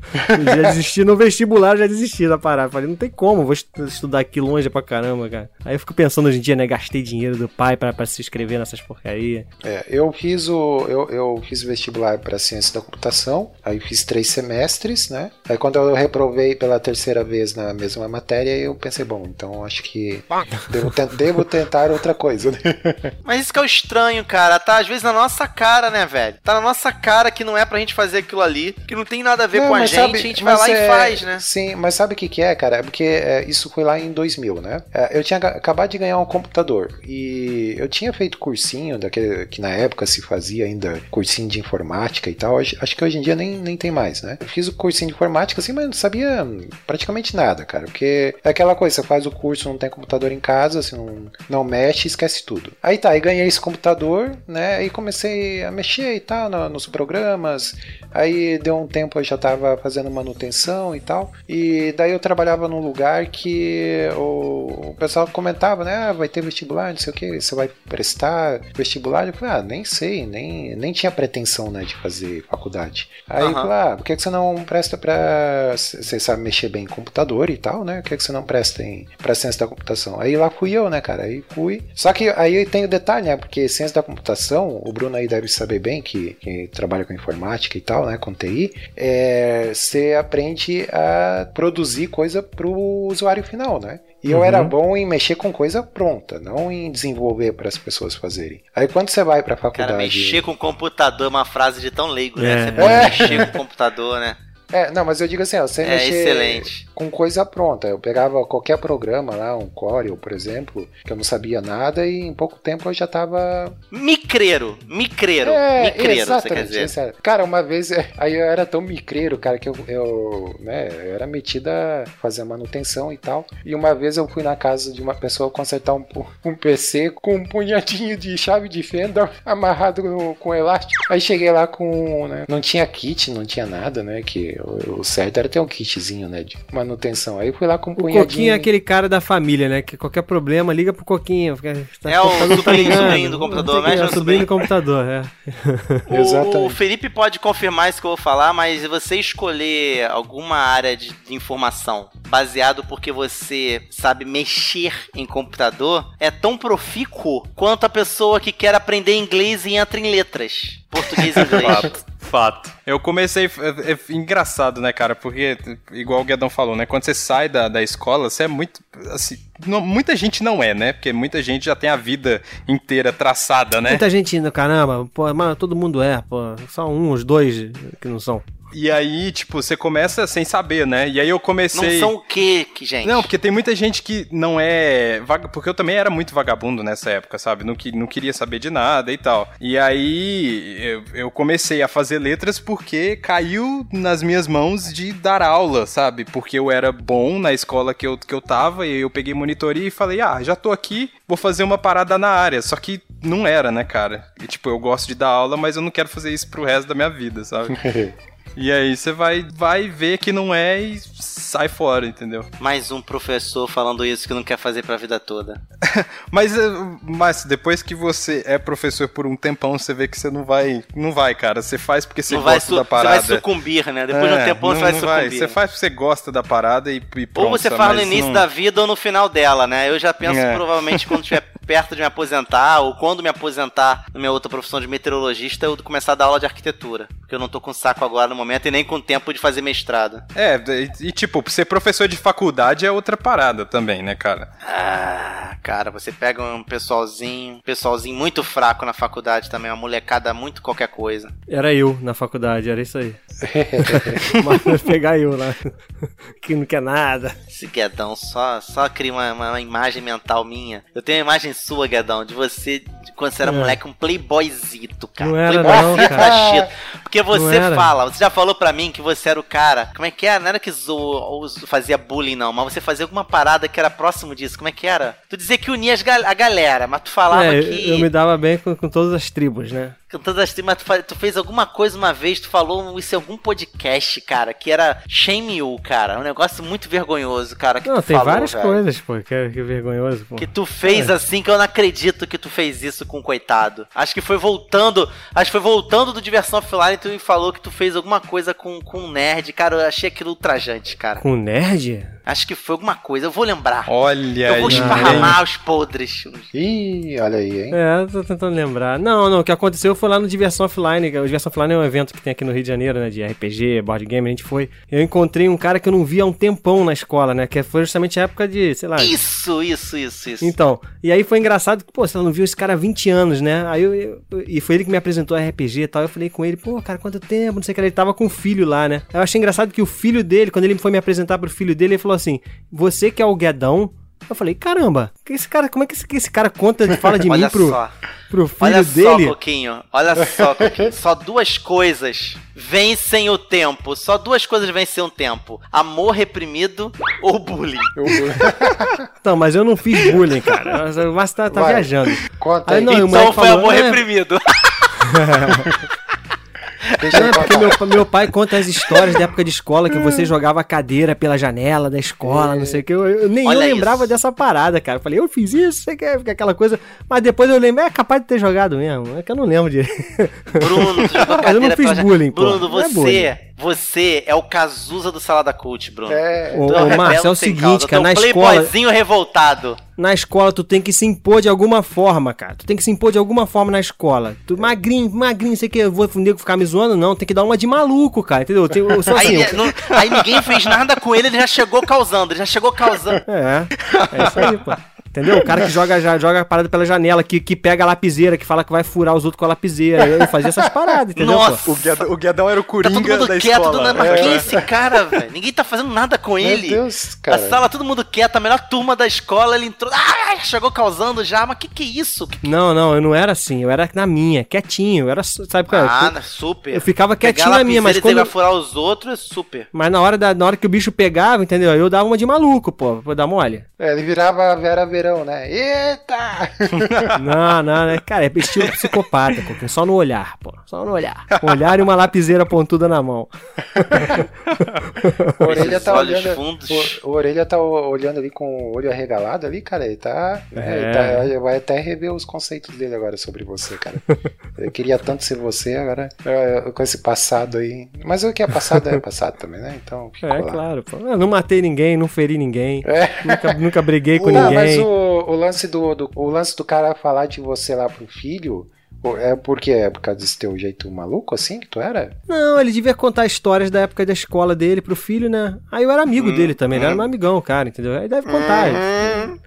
já desisti no vestibular, eu já desisti da parada. Falei, não tem como, vou estu- estudar aqui longe pra caramba, cara. Aí eu fico pensando hoje em dia, né? Gastei dinheiro do pai pra, pra se inscrever nessas porcarias. É, eu fiz o. Eu, eu fiz vestibular para ciência da computação, aí fiz três semestres, né? Aí quando eu reprovei pela terceira vez na mesma matéria, eu pensei, bom, então acho que devo, ten- devo tentar outra coisa, né? Mas isso que é o estranho, cara. Tá às vezes na nossa cara, né, velho? Tá na nossa cara que não é pra gente fazer aquilo ali, que não tem nada a ver Não, com a gente, sabe- a gente vai lá é- e faz, né? Sim, mas sabe o que, que é, cara? É porque é, isso foi lá em 2000, né? É, eu tinha acabado de ganhar um computador e eu tinha feito cursinho, daquele, que na época se fazia ainda cursinho de informática e tal. Acho que hoje em dia nem, nem tem mais, né? Eu fiz o cursinho de informática assim, mas não sabia praticamente nada, cara. Porque é aquela coisa, você faz o curso, não tem computador em casa, você não, não mexe, esquece tudo. Aí tá, aí ganhei esse computador, né? Aí comecei a mexer e tal no- nos programas. Aí deu um tempo eu já tava fazendo manutenção e tal. E daí eu trabalhava num lugar que o, o pessoal comentava, né? Ah, vai ter vestibular, não sei o que, você vai prestar vestibular. Eu falei, ah, nem sei, nem, nem tinha pretensão, né, de fazer faculdade. Aí eu Aham. falei, ah, por que, que você não presta pra. Você sabe mexer bem em computador e tal, né? Por que, que você não presta em, pra ciência da computação? Aí lá fui eu, né, cara? Aí fui. Só que aí tem o detalhe, né? Porque ciência da computação, o Bruno aí deve saber bem que, que trabalha com informática e tal, né? Com TI, é, você aprende a produzir coisa pro usuário final, né? E eu Uhum. era bom em mexer com coisa pronta, não em desenvolver para as pessoas fazerem. Aí quando você vai pra faculdade. Cara, mexer com o computador é uma frase de tão leigo, né? É. Você pode É. mexer com o computador, né? É, não, mas eu digo assim, ó, você É mexer. excelente. Com coisa pronta. Eu pegava qualquer programa lá, um Corel, por exemplo, que eu não sabia nada e em pouco tempo eu já tava. Micreiro, micreiro, É, micreiro, você quer exatamente. dizer. é. Cara, uma vez é, aí eu era tão micreiro, cara, que eu, eu, né, eu era metido a fazer manutenção e tal. E uma vez eu fui na casa de uma pessoa consertar um, um PC com um punhadinho de chave de fenda amarrado no- com elástico. Aí cheguei lá com, né, não tinha kit, não tinha nada, né, que o, o certo era ter um kitzinho, né, de manutenção. Aí fui lá com O punhadinho. Coquinho é aquele cara da família, né? Que qualquer problema liga pro Coquinho. Tá- É o sobrinho- ligando. sobrinho do computador, o mexe É o sobrinho do computador, é. O, Exatamente. o Felipe pode confirmar isso que eu vou falar, mas você escolher alguma área de, de informação baseado porque você sabe mexer em computador é tão profícuo quanto a pessoa que quer aprender inglês e entra em letras. Português e inglês. Fato. Eu comecei. É, é engraçado, né, cara? Porque, igual o Guedão falou, né? Quando você sai da, da escola, você é muito. Assim, não- muita gente não é, né? Porque muita gente já tem a vida inteira traçada, né? Muita gente indo, caramba, pô, mas todo mundo é, pô. Só uns, dois que não são. E aí, tipo, você começa sem saber, né? E aí eu Não comecei. são o quê, que, gente? Não, porque tem muita gente que não é. vaga- Porque eu também era muito vagabundo nessa época, sabe? Não, que, não queria saber de nada e tal. E aí eu, eu comecei a fazer letras porque caiu nas minhas mãos de dar aula, sabe? Porque eu era bom na escola que eu, que eu tava e eu peguei monitoria e falei, ah, já tô aqui, vou fazer uma parada na área. Só que não era, né, cara? E tipo, eu gosto de dar aula, mas eu não quero fazer isso pro resto da minha vida, sabe? E aí você vai, vai ver que não é e sai fora, entendeu? Mais um professor falando isso que não quer fazer pra vida toda. Mas, eh, mas depois que você é professor por um tempão, você vê que você não vai. Não vai, cara. Você faz porque você não vai gosta da você parada. vai sucumbir, né? Depois de um É, tempão não- você vai sucumbir. Você faz porque você gosta da parada e, e pronto. Ou você faz no início não- da vida ou no final dela, né? Eu já penso É. provavelmente quando estiver perto de me aposentar, ou quando me aposentar na minha outra profissão de meteorologista, eu começar a dar aula de arquitetura. Porque eu não tô com saco agora no momento e nem com tempo de fazer mestrado. É, e, e, tipo, ser professor de faculdade é outra parada também, né, cara? Ah, cara, você pega um pessoalzinho, um pessoalzinho muito fraco na faculdade também, uma molecada muito qualquer coisa. Era eu na faculdade, era isso aí. Mas pegar eu lá, que não quer nada. Esse Guedão só, só cria uma, uma imagem mental minha. Eu tenho uma imagem sua, Guedão, de você de quando você era É. moleque, um playboyzito, cara. Não era Playboyzito não, cara. Porque você fala, você já falou pra mim que você era o cara. Como é que era? Não era que zoou, ou fazia bullying, não, mas você fazia alguma parada que era próximo disso. Como é que era? Tu dizia que unia gal- a galera, mas tu falava É, que. eu me dava bem com, com todas as tribos, né? Todas as mas tu, fez alguma coisa uma vez, tu falou isso em algum podcast, cara, que era Shame You, cara. Um negócio muito vergonhoso, cara. Que Não, tem falou, várias velho. coisas, pô, que é, que é vergonhoso, pô. Que tu fez assim que eu não acredito que tu fez isso com o coitado. Acho que foi voltando. Acho que foi voltando do Diversão Offline tu me falou que tu fez alguma coisa com, com um nerd. Cara, eu achei aquilo ultrajante, cara. Com nerd? Acho que foi alguma coisa. Eu vou lembrar. Olha eu vou aí. esparramar os podres. Ih, olha aí, hein? É, eu tô tentando lembrar. Não, não, o que aconteceu foi lá no Diversão Offline. O Diversão Offline é um evento que tem aqui no Rio de Janeiro, né? De RPG, board game, a gente foi. Eu encontrei um cara que eu não via há um tempão na escola, né? Que foi justamente a época de, sei lá. Isso, isso, isso, isso. Então, e aí foi engraçado que, pô, você não viu esse cara há 20 anos, né? Aí eu, eu- e foi ele que me apresentou a RPG e tal. Eu falei com ele, pô, cara, quanto tempo, não sei o que. Ele tava com o filho lá, né? Eu achei engraçado que o filho dele, quando ele foi me apresentar pro filho dele, ele falou assim: Você que é o Guedão. Eu falei, caramba, que esse cara, como é que esse, que esse cara conta, fala de mim Olha pro, só. pro filho Olha só, dele? Coquinho. Olha só, Coquinho. Só duas coisas vencem o tempo. Só duas coisas vencem o tempo: amor reprimido ou bullying. Não, mas eu não fiz bullying, cara. O Márcio tá, tá viajando. Conta Aí aí. não, o Então foi falou, amor "É, reprimido. Deixa É, eu porque meu, meu pai conta as histórias da época de escola que você jogava a cadeira pela janela da escola, não sei o que. Eu, eu nem eu lembrava isso. dessa parada, cara. Eu falei, eu fiz isso, sei que é aquela coisa. Mas depois eu lembro, é capaz de ter jogado mesmo. É que eu não lembro de. Bruno, tu jogou Mas eu não fiz bullying, pô. Bruno, Não é você, bullying. você é o Cazuza do Salada Cult, Bruno. É, Ô, Tu é um ô, Márcio, rebelde é o seguinte, cara, é um na escola. playboyzinho revoltado. Na escola tu tem que se impor de alguma forma, cara. Tu tem que se impor de alguma forma na escola. Tu, magrinho, magrinho, sei que eu vou o nego ficar me zoando, não. Tem que dar uma de maluco, cara. Entendeu? Tem, eu sou assim, Aí, eu- não- aí ninguém fez nada com ele, ele já chegou causando, ele já chegou causando. É, é isso aí, pô. Entendeu? O cara que joga, já, joga a parada pela janela, que, que pega a lapiseira, que fala que vai furar os outros com a lapiseira. Eu fazia essas paradas, entendeu? Nossa! O Guedão, o Guedão era o Tá Coringa todo mundo da quieto, escola. do nada. Mas É. quem é esse cara, velho? Ninguém tá fazendo nada com Meu ele. Deus, A cara. sala, todo mundo quieto, a melhor turma da escola, ele entrou. Ah, chegou causando já, mas que que é isso? Que- Não, não, eu não era assim. Eu era na minha, quietinho. Eu era, sabe qual é? Ah, Eu- né, super. eu ficava Pegar quietinho na minha, mas quando- vai furar os outros, super. Mas na hora, da, na hora que o bicho pegava, entendeu? Eu dava uma de maluco, pô, pra dar mole. É, ele virava a Vera Verão, né? Eita! Não, não, né? Cara, é estilo psicopata, Coquinho. Só no olhar, pô. Só no olhar. Olhar e uma lapiseira pontuda na mão. O orelha tá olhando. fundos. O, o orelha tá olhando ali com o olho arregalado ali, cara. Ele tá. É. Ele tá- vai até rever os conceitos dele agora sobre você, cara. Eu queria tanto ser você, agora. com esse passado aí. Mas o que é passado é passado também, né? Então É, lá. claro, pô. Eu não matei ninguém, não feri ninguém. É. Nunca, nunca briguei com Não, mas ninguém. o, o lance do, do- o lance do cara falar de você lá pro filho é porque é por causa desse teu jeito maluco assim que tu era? Não, ele devia contar histórias da época da escola dele pro filho, né? Aí eu era amigo Hum, dele também, ele era meu amigão, cara, entendeu? Aí deve contar. Hum,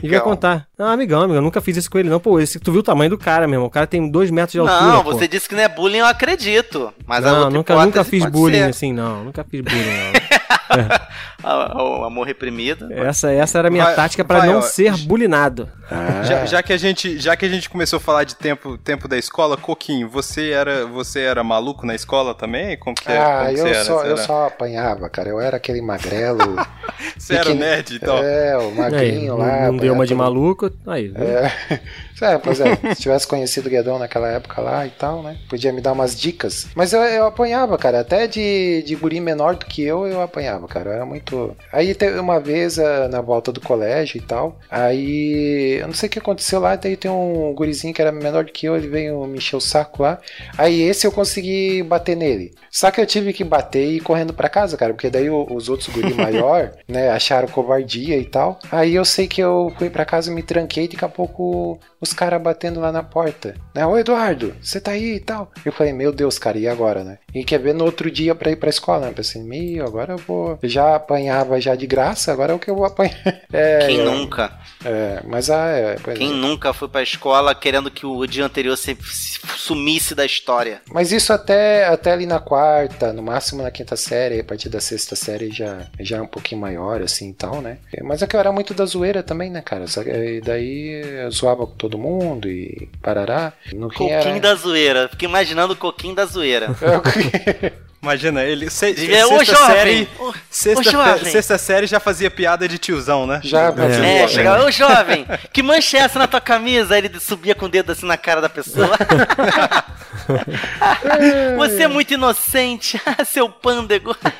Devia contar. Não, amigão, amigão, eu nunca fiz isso com ele, não. Pô, esse, tu viu o tamanho do cara, meu irmão? O cara tem dois metros de altura. Não, pô. você disse que não é bullying, eu acredito. Mas a não, outra nunca, nunca fiz bullying ser. assim, não. Nunca fiz bullying, Ah, O amor reprimido. Essa, essa era a minha Vai- tática pra vai, não ó, ser bulinado. Ah, Já, já que a gente, já que a gente começou a falar de tempo, tempo da escola, Coquinho, você era, você era maluco na escola também? Como que, é- Ah, como que eu você era? só, eu era- só apanhava, cara. Eu era aquele magrelo. Você era pequeno- nerd, então? É, o Aí, magrinho não, lá. não deu uma de maluco. Aí, É. É, pois é, se tivesse conhecido o Guedão naquela época lá e tal, né? Podia me dar umas dicas. Mas eu, eu apanhava, cara. Até de, de guri menor do que eu, eu apanhava, cara. Eu era muito. Aí teve uma vez ah, na volta do colégio e tal. Aí. Eu não sei o que aconteceu lá. Daí tem um gurizinho que era menor do que eu. Ele veio me encher o saco lá. Aí esse eu consegui bater nele. Só que eu tive que bater e ir correndo pra casa, cara. Porque daí os outros guri maior, né, acharam covardia e tal. Aí eu sei que eu fui pra casa, me tranquei e daqui a pouco os caras batendo lá na porta. Né? Ô Eduardo, você tá aí e tal. Eu falei, meu Deus, cara, e agora, né? E quer ver no outro dia pra ir pra escola, né? Eu pensei, meu, agora eu Eu já apanhava já de graça, agora é o que eu vou apanhar. É, Quem é, nunca? É, mas ah, é, pois é. Quem nunca foi pra escola querendo que o dia anterior se, se sumisse da história? Mas isso até, até ali na quarta, no máximo na quinta série, a partir da sexta série já, já é um pouquinho maior, assim e tal, né? Mas é que eu era muito da zoeira também, né, cara? E daí eu zoava com todo mundo e parará. No Coquinho era... da zoeira. Fiquei imaginando o coquinho da zoeira. Imagina, ele. Se, Ô, sexta jovem! série. Ô, Sexta, jovem! sexta série já fazia piada de tiozão, né? Já, É, É. chegava, ô jovem, que mancha é essa na tua camisa? Aí ele subia com o dedo assim na cara da pessoa. Você é muito inocente, seu pândego.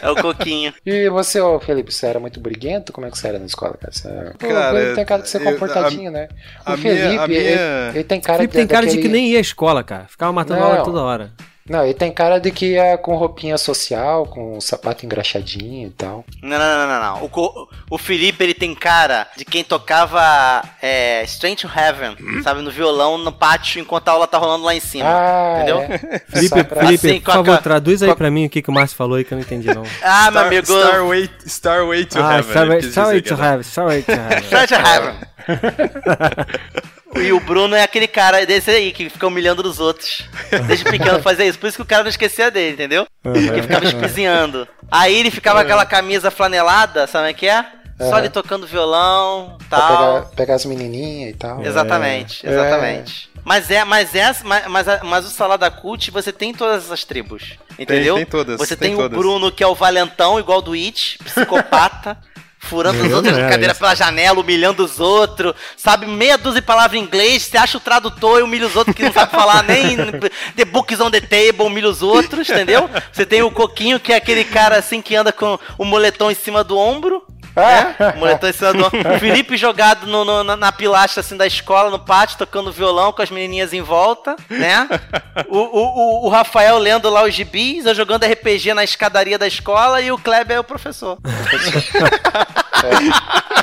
é o coquinho. E você, ô Felipe, você era muito briguento? Como é que você era na escola, cara? Você... Cara, ele tem cara de ser eu- comportadinho, né? O a minha- Felipe, a minha- ele, ele tem cara Felipe de tem cara de daquele- que nem ia à escola, cara. Ficava matando Não. aula toda hora. Não, ele tem cara de que ia com roupinha social, com sapato engraxadinho e tal. Não, não, não, não, não. O, o Felipe, ele tem cara de quem tocava é, Strange to Heaven, sabe, no violão, no pátio, enquanto a aula tá rolando lá em cima. Ah, entendeu? é. Felipe, Só pra- Felipe Assim, por a favor, ca- traduz aí a- pra mim o que, que o Márcio falou aí que eu não entendi, não. Ah, meu Star, amigo. Starway, Starway to ah, Heaven. sorry dizer to have, sorry to have. Strange to Heaven. E o Bruno é aquele cara desse aí que fica humilhando os outros. Desde pequeno fazia isso. Por isso que o cara não esquecia dele, entendeu? Que ficava espizinhando. Aí ele ficava com aquela camisa flanelada, sabe o que é? Só ele tocando violão, tal. pegar, pegar as menininhas e tal. Exatamente, É. exatamente. Mas é, mas é, mas, mas, mas o Salada Cult você tem todas essas tribos, entendeu? tem todas, Você tem tem, todas. o Bruno que é o valentão igual do It, psicopata. Furando os outros era cadeira isso. pela janela, humilhando os outros, sabe meia dúzia de palavras em inglês, você acha o tradutor e humilha os outros que não sabe falar nem the books on the table, humilha os outros, entendeu? Você tem o Coquinho, que é aquele cara assim que anda com o moletom em cima do ombro, Do ombro. O Felipe jogado no- no- na, na pilastra assim da escola, no pátio, tocando violão com as menininhas em volta, né? O, o, o- o Rafael lendo lá os gibis, eu jogando RPG na escadaria da escola e o Kleber é o professor.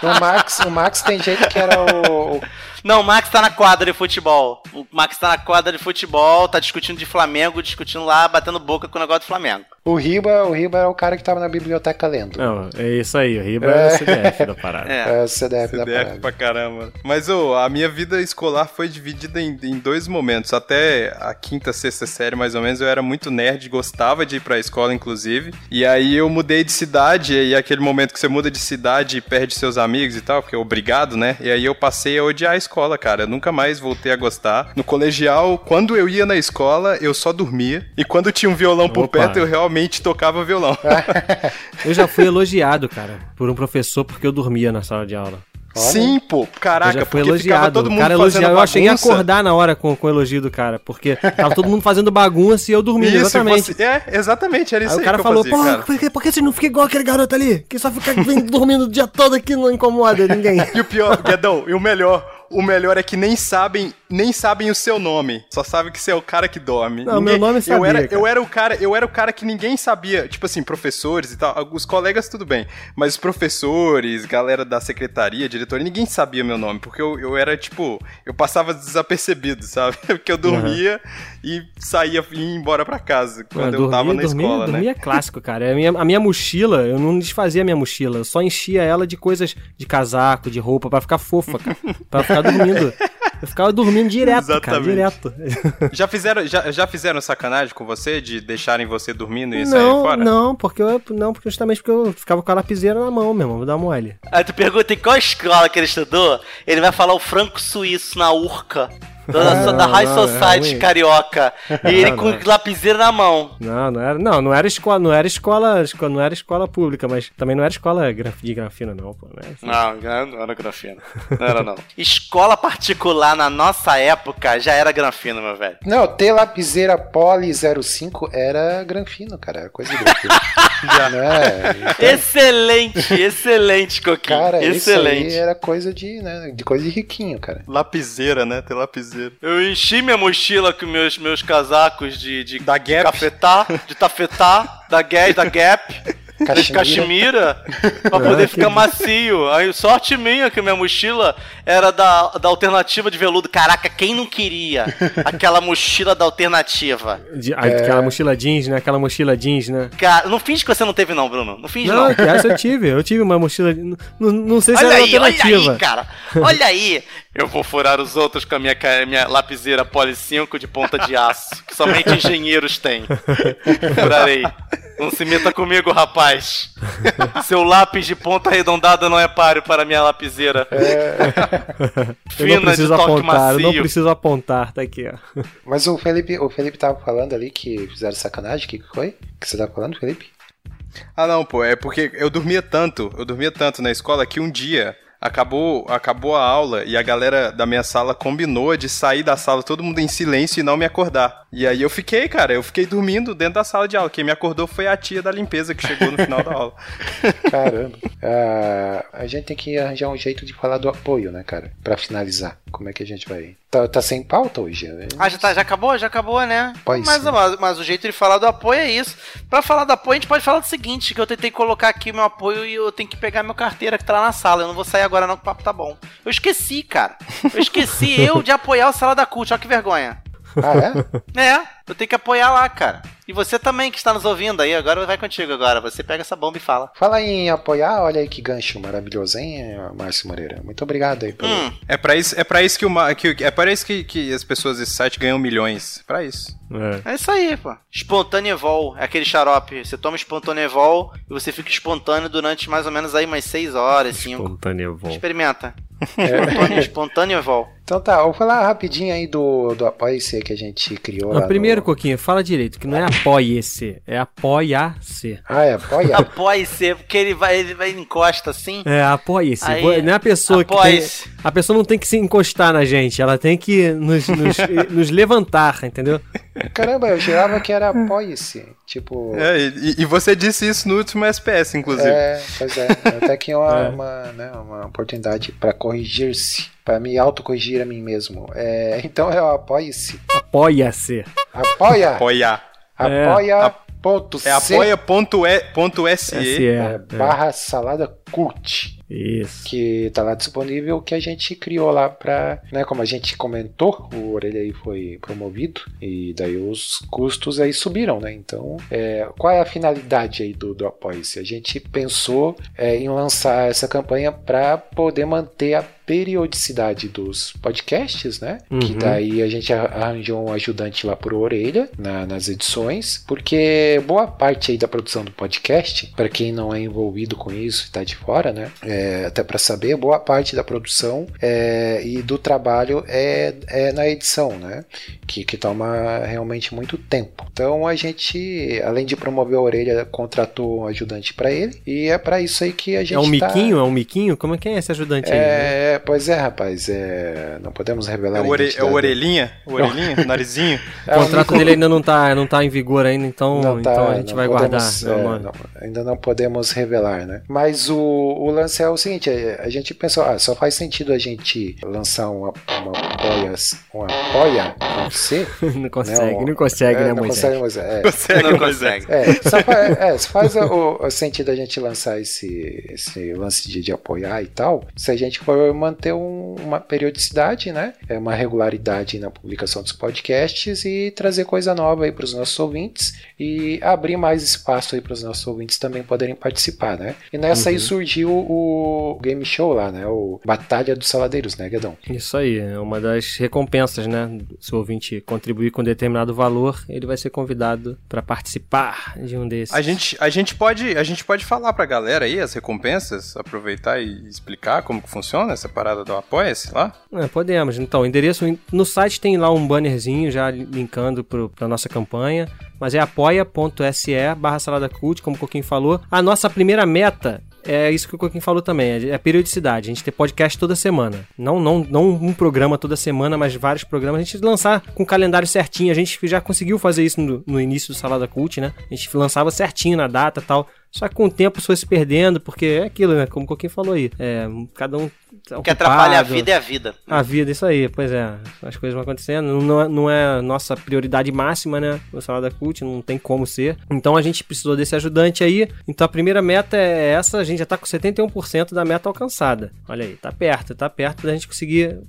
O Max, o Max tem jeito que era o. o- Não, o Max tá na quadra de futebol. O Max tá na quadra de futebol, tá discutindo de Flamengo, discutindo lá, batendo boca com o negócio do Flamengo. O Riba, o Riba era o cara que tava na biblioteca lendo. Não, é isso aí, o Riba é o CDF da parada. É. É o CDF, da CDF parada. pra caramba. Mas ô, a minha vida escolar foi dividida em, em dois momentos. Até a quinta, sexta série, mais ou menos, eu era muito nerd, gostava de ir pra escola, inclusive. E aí eu mudei de cidade, e aquele momento que você muda de cidade e perde seus amigos e tal, porque é obrigado, né? E aí eu passei a odiar a escola, cara. Eu nunca mais voltei a gostar. No colegial, quando eu ia na escola, eu só dormia. E quando tinha um violão por Opa. perto, eu realmente tocava violão. Eu já fui elogiado, cara, por um professor porque eu dormia na sala de aula. Sim, pô. Eu Caraca, já fui porque ficava elogiado. todo mundo cara fazendo elogiava. Eu achei em bagunça. acordar na hora com, com o elogio do cara, porque tava todo mundo fazendo bagunça e eu Isso, exatamente. você- é, exatamente, era isso Aí aí, o cara que eu falou, fazia, cara. por, que, por que você não fica igual aquele garoto ali? Que só fica dormindo o dia todo aqui não incomoda ninguém. E o pior, Guedão, e o melhor, o melhor é que nem sabem, nem sabem o seu nome. Só sabem que você é o cara que dorme. Não, meu nome eu sabia, era, cara. eu era o cara, eu era o cara que ninguém sabia, tipo assim, professores e tal, os colegas tudo bem, mas os professores, galera da secretaria, diretoria, ninguém sabia meu nome, porque eu, eu era tipo, eu passava desapercebido, sabe? Porque eu dormia e saía e ia embora pra casa quando Mano, eu tava na dormir, escola, dormir né? é clássico, cara. A minha, a minha mochila, eu não desfazia a minha mochila. Eu só enchia ela de coisas de casaco, de roupa, pra ficar fofa, cara. pra ficar dormindo. Eu ficava dormindo direto, cara. Exatamente. Direto. Já fizeram, já, já fizeram sacanagem com você de deixarem você dormindo e sair Não, fora? não, porque eu. Não, porque justamente porque eu ficava com a lapiseira na mão mesmo, vou dar mole. Aí tu pergunta em qual escola que ele estudou, ele vai falar o franco suíço na urca. Da, da High não, é Society carioca. E ele Não, com não. lapiseira na mão. Não, não era, não, não era escola, não era escola, esco- não era escola pública, mas também não era escola de grafina não, pô, né? Não, não era grafina. Não era não. Escola particular na nossa época já era granfina, meu velho. Não, ter lapiseira Poli 05 era granfino, cara. Era coisa de granfino. Já. Né? Excelente, excelente, Coquinho. Cara, isso aí excelente. era coisa de, né, de coisa de riquinho, cara. Lapiseira, né? Ter lapiseira. Eu enchi minha mochila com meus, meus casacos de, de Da Gap. cafetá, de tafetá, da Guess, da Gap, de Cachemira. pra poder Ah, que- ficar macio. Aí, sorte minha que minha mochila era da, da alternativa de veludo. Caraca, quem não queria aquela mochila da alternativa? De- É. Aquela mochila jeans, né? Aquela mochila jeans, né? Cara, não finge que você não teve não, Bruno. Não finge não. Não, que essa eu tive, eu tive uma mochila. Não, não sei se Olha era aí, olha alternativa. aí, cara. Olha aí. Eu vou furar os outros com a minha, minha lapiseira Poli 5 de ponta de aço, que somente engenheiros têm. Furarei. Não se meta comigo, rapaz. Seu lápis de ponta arredondada não é páreo para minha lapiseira. eu não Fina de toque apontar, eu não macio. preciso apontar, tá aqui, ó. Mas o Felipe, o Felipe tava falando ali que fizeram sacanagem. O que que foi? O que você tava falando, Felipe? Ah, não, pô, é porque eu dormia tanto, eu dormia tanto na escola que um dia acabou, acabou a aula e a galera da minha sala combinou de sair da sala todo mundo em silêncio e não me acordar. E aí eu fiquei, cara, eu fiquei dormindo dentro da sala de aula. Quem me acordou foi a tia da limpeza que chegou no final da aula. Caramba. Ah, a gente tem que arranjar um jeito de falar do apoio, né, cara? Pra finalizar. Como é que a gente vai. Tá, tá sem pauta hoje? né? Ah, já, tá, já acabou? Já acabou, né? Pois mas, sim. mas, mas o jeito de falar do apoio é isso. Pra falar do apoio, a gente pode falar do seguinte: que eu tentei colocar aqui meu apoio e eu tenho que pegar minha carteira que tá lá na sala. Eu não vou sair agora, não, que o papo tá bom. Eu esqueci, cara. Eu esqueci eu de apoiar o Sala da Cult. Olha que vergonha. Ah, é? É, eu tenho que apoiar lá, cara. E você também que está nos ouvindo aí, agora vai contigo agora. Você pega essa bomba e fala. Fala em apoiar, olha aí que gancho maravilhoso, hein, Márcio Moreira? Muito obrigado aí pelo. Hum, É pra isso, é pra isso que o que, é para isso que, que as pessoas desse site ganham milhões. Pra isso. É. é isso aí, pô. Espontanevol, é aquele xarope. Você toma espontanevol e você fica espontâneo durante mais ou menos aí umas 6 horas, 5. Espontâneo bom. Experimenta. Espontâneo, espontanevol. Então tá, vou falar rapidinho aí do, do Apoia-se que a gente criou lá. Mas primeiro, no... Coquinha, fala direito, que não é apoie-se, é apoia-se. Ah, é apoia? Apoie-se, porque ele vai, ele vai encosta assim. É, apoie-se. Aí, Não é a pessoa que tem. A pessoa não tem que se encostar na gente, ela tem que nos, nos, nos levantar, entendeu? Caramba, eu jurava que era apoie-se. Tipo. É, e, e você disse isso no último SPS, inclusive. É, pois é. Até que uma, É. uma, né, uma oportunidade pra corrigir-se, pra me autocorrigir a mim mesmo. É, então é o apoie-se. Apoia-se. Apoia! Apoiar. É. Apoia. Ponto É apoia.se. SE. é, barra salada cult. Isso. que tá lá disponível, que a gente criou lá pra, né, como a gente comentou, o Orelha aí foi promovido e daí os custos aí subiram, né? Então, é, qual é a finalidade aí do, do Apoia-se? A gente pensou é, em lançar essa campanha para poder manter a periodicidade dos podcasts, né? Uhum. Que daí a gente ar- arranjou um ajudante lá por orelha na- nas edições, porque boa parte aí da produção do podcast, para quem não é envolvido com isso e tá de fora, né? É, até para saber, boa parte da produção é, e do trabalho é, é na edição, né? Que, que toma realmente muito tempo. Então a gente, além de promover a orelha, contratou um ajudante para ele e é para isso aí que a gente É um tá- miquinho? É um miquinho? Como é que é esse ajudante aí? né? É, pois é, rapaz. É, não podemos revelar É o, ore, é o orelhinha? O orelhinha? Narizinho? É O contrato dele ainda não tá, não tá em vigor ainda, então, não tá, então a gente não vai podemos, guardar. é, não, ainda não podemos revelar, né? Mas o, o lance é o seguinte: é, a gente pensou, ah, só faz sentido a gente lançar uma, uma apoia, uma apoia com C. não consegue, Não, não consegue, é, né, não Moisés? consegue, mas é, Você Não consegue. É, só é, só faz o, o sentido a gente lançar esse, esse lance de, de apoiar e tal, se a gente for manter um- uma periodicidade, né? É uma regularidade na publicação dos podcasts e trazer coisa nova aí para os nossos ouvintes e abrir mais espaço aí para os nossos ouvintes também poderem participar, né? E nessa aí surgiu o game show lá, né? O Batalha dos Saladeiros, né, Guedão? Isso aí, é uma das recompensas, né? Se o ouvinte contribuir com determinado valor, ele vai ser convidado para participar de um desses. A gente, a, gente pode, a gente pode falar pra galera aí as recompensas, aproveitar e explicar como que funciona essa parada do Apoia-se lá? É, podemos. Então, o endereço no site tem lá um bannerzinho já linkando para nossa campanha, mas é apoia.se barra salada cult, como o Coquinho falou. A nossa primeira meta é isso que o Coquinho falou também, é a periodicidade. A gente ter podcast toda semana. Não, não, não um programa toda semana, mas vários programas. A gente lançar com o calendário certinho. A gente já conseguiu fazer isso no, no início do Salada Cult, né? A gente lançava certinho na data e tal. Só que com o tempo isso foi se perdendo, porque é aquilo, né? Como o Coquinho falou aí. É, cada um. tá O que atrapalha a vida é a vida. A vida, isso aí, pois é. As coisas vão acontecendo. Não é, não é a nossa prioridade máxima, né? O Salada Cult, não tem como ser. Então a gente precisou desse ajudante aí. Então a primeira meta é essa, a gente já tá com 71% da meta alcançada. Olha aí, tá perto, tá perto da gente conseguir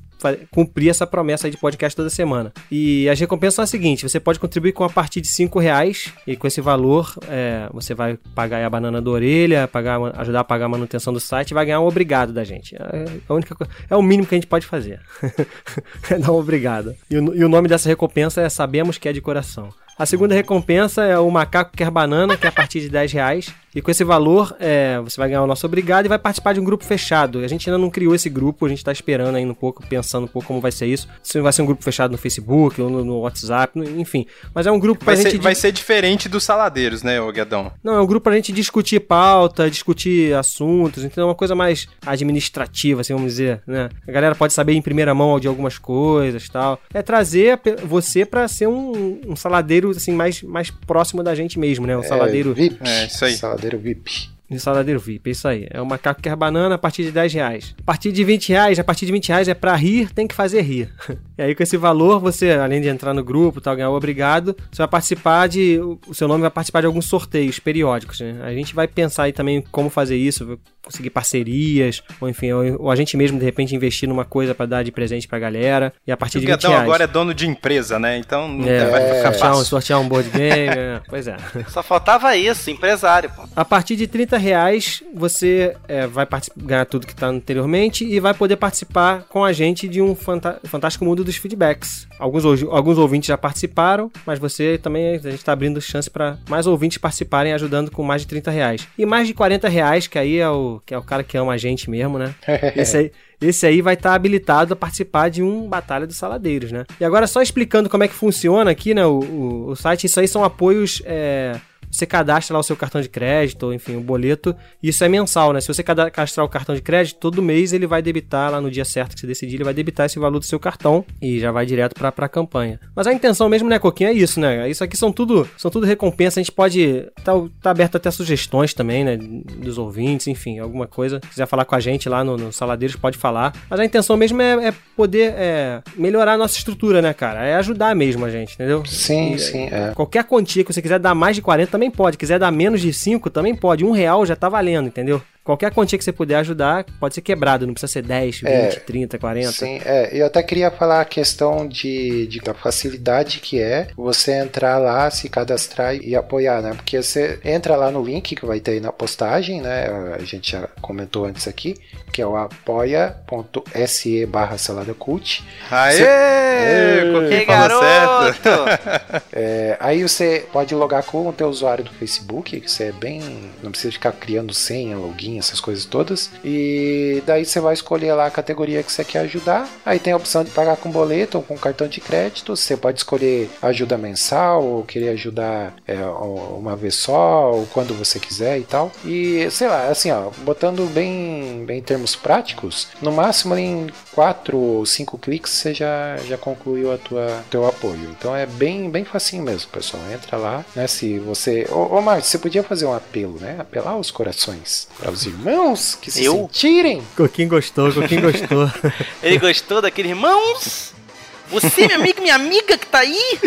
cumprir essa promessa de podcast toda semana. E as recompensas são as seguintes: você pode contribuir com a partir de 5 reais, e com esse valor é, você vai pagar a banana da orelha, pagar, ajudar a pagar a manutenção do site e vai ganhar um obrigado da gente. É, a única, é o mínimo que a gente pode fazer. é dar um obrigado. E o, e o nome dessa recompensa é Sabemos que é de coração. A segunda recompensa é o Macaco Quer Banana, que é a partir de 10 reais. E com esse valor, é, você vai ganhar o nosso obrigado e vai participar de um grupo fechado. A gente ainda não criou esse grupo, a gente tá esperando ainda um pouco, pensando um pouco como vai ser isso. Se vai ser um grupo fechado no Facebook ou no, no WhatsApp, no- enfim. Mas é um grupo pra Vai gente. ser, vai ser diferente dos saladeiros, né, ô Guedão? Não, é um grupo pra gente discutir pauta, discutir assuntos, então é uma coisa mais administrativa, assim, vamos dizer, né? A galera pode saber em primeira mão de algumas coisas tal. É trazer a você pra ser um, um saladeiro, assim, mais, mais próximo da gente mesmo, né? Um saladeiro... É, VIP. É, isso aí. Saladeiro VIP. De saladeiro VIP, isso aí. É o macaco quer banana a partir de 10 reais. A partir de 20 reais, a partir de 20 reais é pra rir, tem que fazer rir. E aí, com esse valor, você, além de entrar no grupo e tal, ganhar o obrigado, você vai participar de. O seu nome vai participar de alguns sorteios periódicos, né? A gente vai pensar aí também como fazer isso, conseguir parcerias, ou enfim, ou, ou a gente mesmo, de repente, investir numa coisa pra dar de presente pra galera. E a partir O de 20 Guedão reais. agora é dono de empresa, né? Então não É, vai ficar sortear, um, fácil. sortear um board game, é, pois é. Só faltava isso, empresário, pô. A partir de 30 reais, você é, vai ganhar tudo que está anteriormente e vai poder participar com a gente de um fantástico mundo dos feedbacks. Alguns, alguns ouvintes já participaram, mas você também, a gente está abrindo chance para mais ouvintes participarem, ajudando com mais de 30 reais. E mais de 40 reais, que aí é o, que é o cara que ama a gente mesmo, né? Esse aí, esse aí vai estar habilitado a participar de um Batalha dos Saladeiros, né? E agora, só explicando como é que funciona aqui, né? O, o, o site, isso aí são apoios. é, você cadastra lá o seu cartão de crédito, ou enfim, o boleto, isso é mensal, né? Se você cadastrar o cartão de crédito, todo mês ele vai debitar lá no dia certo que você decidir, ele vai debitar esse valor do seu cartão e já vai direto pra, pra campanha. Mas a intenção mesmo, né, Coquinha, é isso, né? Isso aqui são tudo, são tudo recompensa, a gente pode tá, tá aberto até sugestões também, né, dos ouvintes, enfim, alguma coisa. Se quiser falar com a gente lá no, no Saladeiros, pode falar. Mas a intenção mesmo é, é poder é, melhorar a nossa estrutura, né, cara? É ajudar mesmo a gente, entendeu? Sim, E, sim. É. Qualquer quantia que você quiser dar mais de 40 também pode. Quiser dar menos de 5, também pode. Um real já tá valendo, entendeu? Qualquer quantia que você puder ajudar, pode ser quebrado, não precisa ser 10, 20, É, 30, 40. Sim, é, eu até queria falar a questão de, de da facilidade que é você entrar lá, se cadastrar e apoiar, né? Porque você entra lá no link que vai ter aí na postagem, né? A gente já comentou antes aqui, que é o apoia.se barra salada cult. Aê! Que Falou certo. garoto! É, aí você pode logar com o teu usuário do Facebook, que você é bem. não precisa ficar criando senha, login, essas coisas todas. E daí você vai escolher lá a categoria que você quer ajudar. Aí tem a opção de pagar com boleto ou com cartão de crédito. Você pode escolher ajuda mensal ou querer ajudar é, uma vez só, ou quando você quiser e tal. E sei lá, assim, ó, botando bem, bem em termos práticos, no máximo em 4 ou 5 cliques você já, já concluiu a tua teu apoio. Então é bem, bem facinho mesmo, pessoal. Entra lá, né? Se você. Ô, ô você podia fazer um apelo, né? Apelar os corações para os irmãos que se Eu? sentirem. Coquinho gostou, Coquinho gostou. Ele gostou daquele irmãos? Você, meu amigo, minha amiga que tá aí,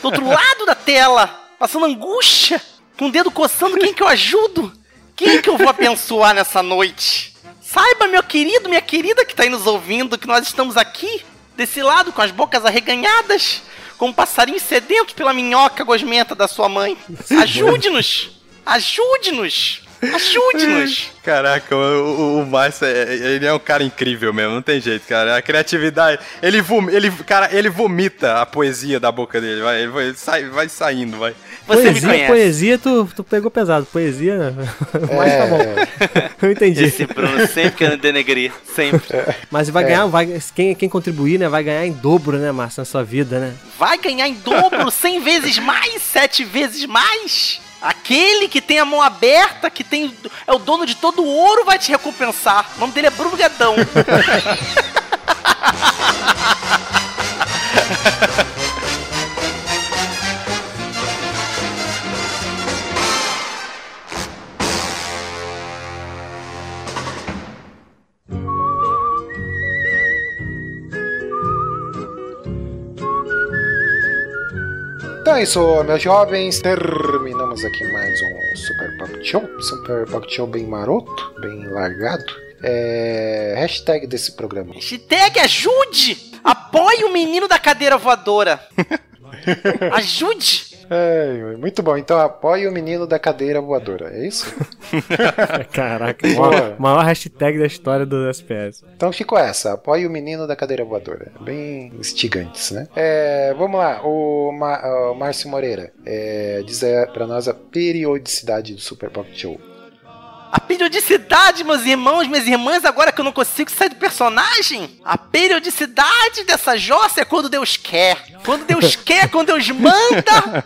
do outro lado da tela, passando angústia, com o dedo coçando, quem que eu ajudo? Quem que eu vou abençoar nessa noite? Saiba, meu querido, minha querida que tá aí nos ouvindo, que nós estamos aqui, desse lado, com as bocas arreganhadas, como um passarinho sedento pela minhoca gosmenta da sua mãe. Ajude-nos! Ajude-nos! Ajude-nos! Caraca, o, o, o Márcio, é- ele é um cara incrível mesmo, não tem jeito, cara. A criatividade, ele, vom, ele, cara, ele vomita a poesia da boca dele, vai, ele vai, sai, vai saindo, vai. Você me poesia, conhece. poesia, tu, tu pegou pesado. Poesia, mas tá bom. Eu entendi. Esse Bruno sempre querendo denegrir, sempre. Mas vai ganhar, vai, quem, quem contribuir, né, vai ganhar em dobro, né, Márcio, na sua vida, né? vai ganhar em dobro, 100 vezes mais, 7 vezes mais. Aquele que tem a mão aberta, que tem é o dono de todo o ouro, vai te recompensar. O nome dele é Bruno Guedão. Então é isso, meus jovens. Terminamos aqui mais um Super Pocket Show. Super Pocket Show bem maroto, bem largado. É... Hashtag desse programa. Hashtag ajude! Apoie o menino da cadeira voadora. Ajude! É, muito bom. Então apoie o menino da cadeira voadora, é isso? Caraca, maior, maior hashtag da história do SPS. Então ficou essa. Apoie o menino da cadeira voadora. Bem instigantes, né? É, vamos lá. O, Ma- o Márcio Moreira é, diz pra nós a periodicidade do Super Pocket Show. A periodicidade, meus irmãos, minhas irmãs, agora que eu não consigo sair do personagem, a periodicidade dessa jossa é quando Deus quer. Quando Deus quer, quando Deus manda.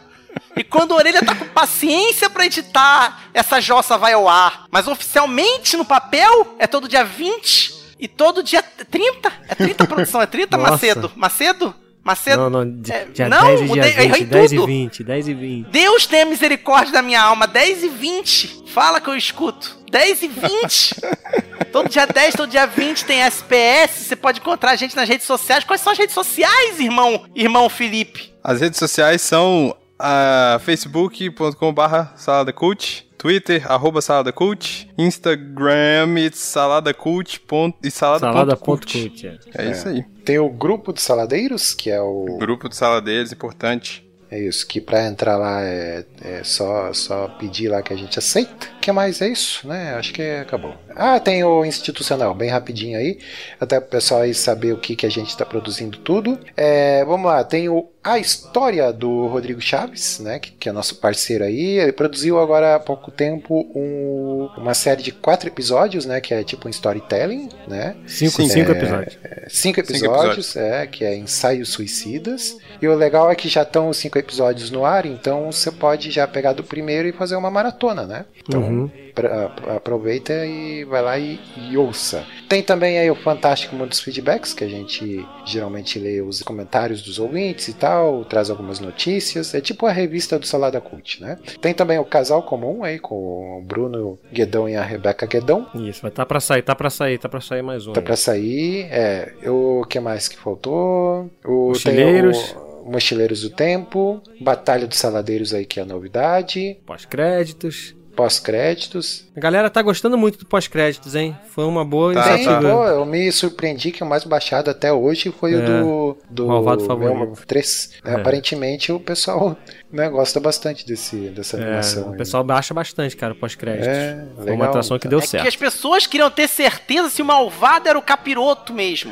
E quando a orelha tá com paciência pra editar, essa jossa vai ao ar. Mas oficialmente no papel é todo dia 20 e todo dia 30. É 30 produção, é 30 Nossa. Macedo. Macedo? Macedo? Não, não, dia, É, dia não, 10 e dia mudei, errei 20, 10 e tudo. 20, 10 e 20. Deus tenha misericórdia da minha alma. 10 e 20. Fala que eu escuto. 10 e 20. todo dia 10, todo dia 20 tem SPS. Você pode encontrar a gente nas redes sociais. Quais são as redes sociais, irmão? Irmão Felipe? As redes sociais são a facebook.com.br saladacult, Twitter, arroba saladacult, Instagram, it's saladacult e salada.cult. Salada.cult. é. É isso aí. Tem o grupo de saladeiros, que é o. Grupo de saladeiros, importante. É isso, que pra entrar lá é, é só, só pedir lá que a gente aceita. O que mais é isso, né? Acho que acabou. Ah, tem o institucional, bem rapidinho aí. Até o pessoal aí saber o que, que a gente está produzindo tudo. É, vamos lá, tem o A História do Rodrigo Chaves, né? Que, que é nosso parceiro aí. Ele produziu agora há pouco tempo um- uma série de quatro episódios, né? Que é tipo um storytelling, né? Cinco, Sim, cinco é, episódios. Cinco episódios, é, que é Ensaios Suicidas. E o legal é que já estão os cinco episódios no ar, então você pode já pegar do primeiro e fazer uma maratona, né? Então Uhum. pra- aproveita e vai lá e, e ouça. Tem também aí o Fantástico Mundo dos Feedbacks, que a gente geralmente lê os comentários dos ouvintes e tal, traz algumas notícias. É tipo a revista do Salada Cult, né? Tem também o Casal Comum aí com o Bruno Guedão e a Rebeca Guedão. Isso, vai tá pra sair, tá pra sair, tá pra sair mais um. Tá aí. pra sair. É, o que mais que faltou? O, Mochileiros. Mochileiros do Tempo, Batalha dos Saladeiros aí que é a novidade, Pós-créditos. Pós-créditos. A galera tá gostando muito do pós-créditos, hein? Foi uma boa Tá, iniciativa. pô, eu me surpreendi que o mais baixado até hoje foi o É. do, do Malvado Favorito. Realm 3. né? É. Aparentemente o pessoal né, gosta bastante desse, dessa É, animação. o aí. pessoal baixa bastante, cara, o pós-créditos. É, Foi legal, uma atração que deu É que certo. as pessoas queriam ter certeza se o malvado era o capiroto mesmo.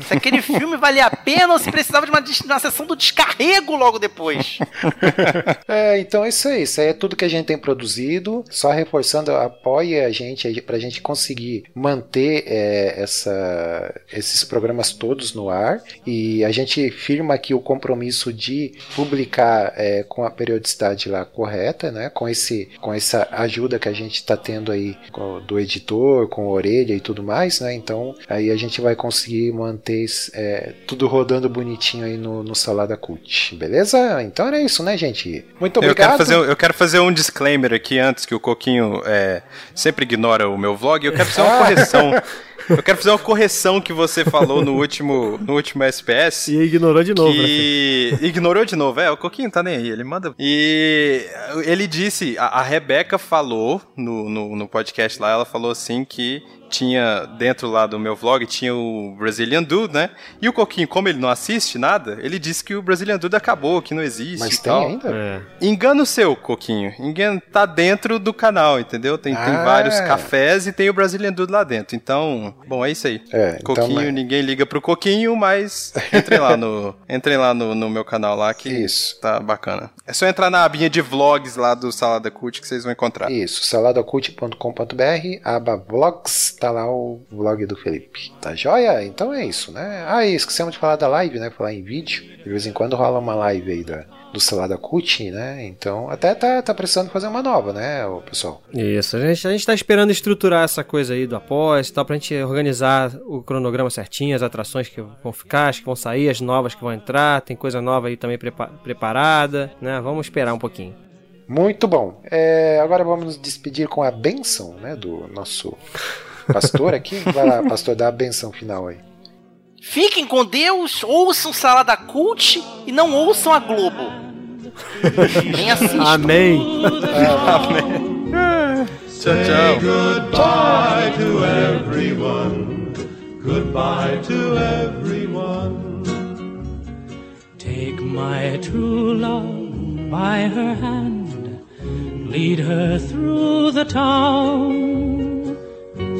se aquele filme valia a pena ou se precisava de uma, des- uma sessão do descarrego logo depois. É, então é isso aí. Isso aí é tudo que a gente tem produzido. Só reforçando, apoie a gente aí pra gente conseguir manter é, essa, esses programas todos no ar. E a gente firma aqui o compromisso de publicar é, com a periodicidade lá correta, né? Com, esse, com essa ajuda que a gente está tendo aí do editor, com a orelha e tudo mais, né? Então aí a gente vai conseguir manter é, tudo rodando bonitinho aí no, no Salada Cult, beleza? Então era isso, né, gente? Muito Eu obrigado. quero, fazer, eu quero fazer um disclaimer aqui antes que o Coquinho é, sempre ignora o meu vlog. Eu quero fazer uma correção. Eu quero fazer uma correção que você falou no último, no último SPS. E ignorou de novo, né? que ignorou de novo. É, o Coquinho tá nem aí, ele manda. E ele disse, a, a Rebeca falou no, no, no podcast lá, ela falou assim que tinha, dentro lá do meu vlog, tinha o Brazilian Dude, né? E o Coquinho, como ele não assiste nada, ele disse que o Brazilian Dude acabou, que não existe Mas e tem tal. ainda? É. Engano seu, Coquinho. Engano, tá dentro do canal, entendeu? Tem, tem Ah. vários cafés e tem o Brazilian Dude lá dentro. Então, bom, é isso aí. É, então, Coquinho, mas- ninguém liga pro Coquinho, mas entrem lá no, entrem lá no, no meu canal lá que Isso. tá bacana. É só entrar na abinha de vlogs lá do Salada Cult que vocês vão encontrar. Isso, saladacult.com.br, aba vlogs, tá lá o vlog do Felipe. Tá joia? Então é isso, né? Ah, e esquecemos de falar da live, né? Falar em vídeo. De vez em quando rola uma live aí da, do Salada Cult, né? Então até tá, tá precisando fazer uma nova, né, pessoal? Isso, a gente, a gente tá esperando estruturar essa coisa aí do após e tal, pra gente organizar o cronograma certinho, as atrações que vão ficar, as que vão sair, as novas que vão entrar, tem coisa nova aí também prepa- preparada, né? Vamos esperar um pouquinho. Muito bom. É, agora vamos nos despedir com a benção, né, do nosso pastor aqui. Vai lá, pastor, dá a benção final aí. Fiquem com Deus, ouçam Salada Cult e não ouçam a Globo. Nem assistam. Amém! Tchau, tchau. Goodbye to everyone. Goodbye to everyone. Take my true love by her hand, lead her through the town.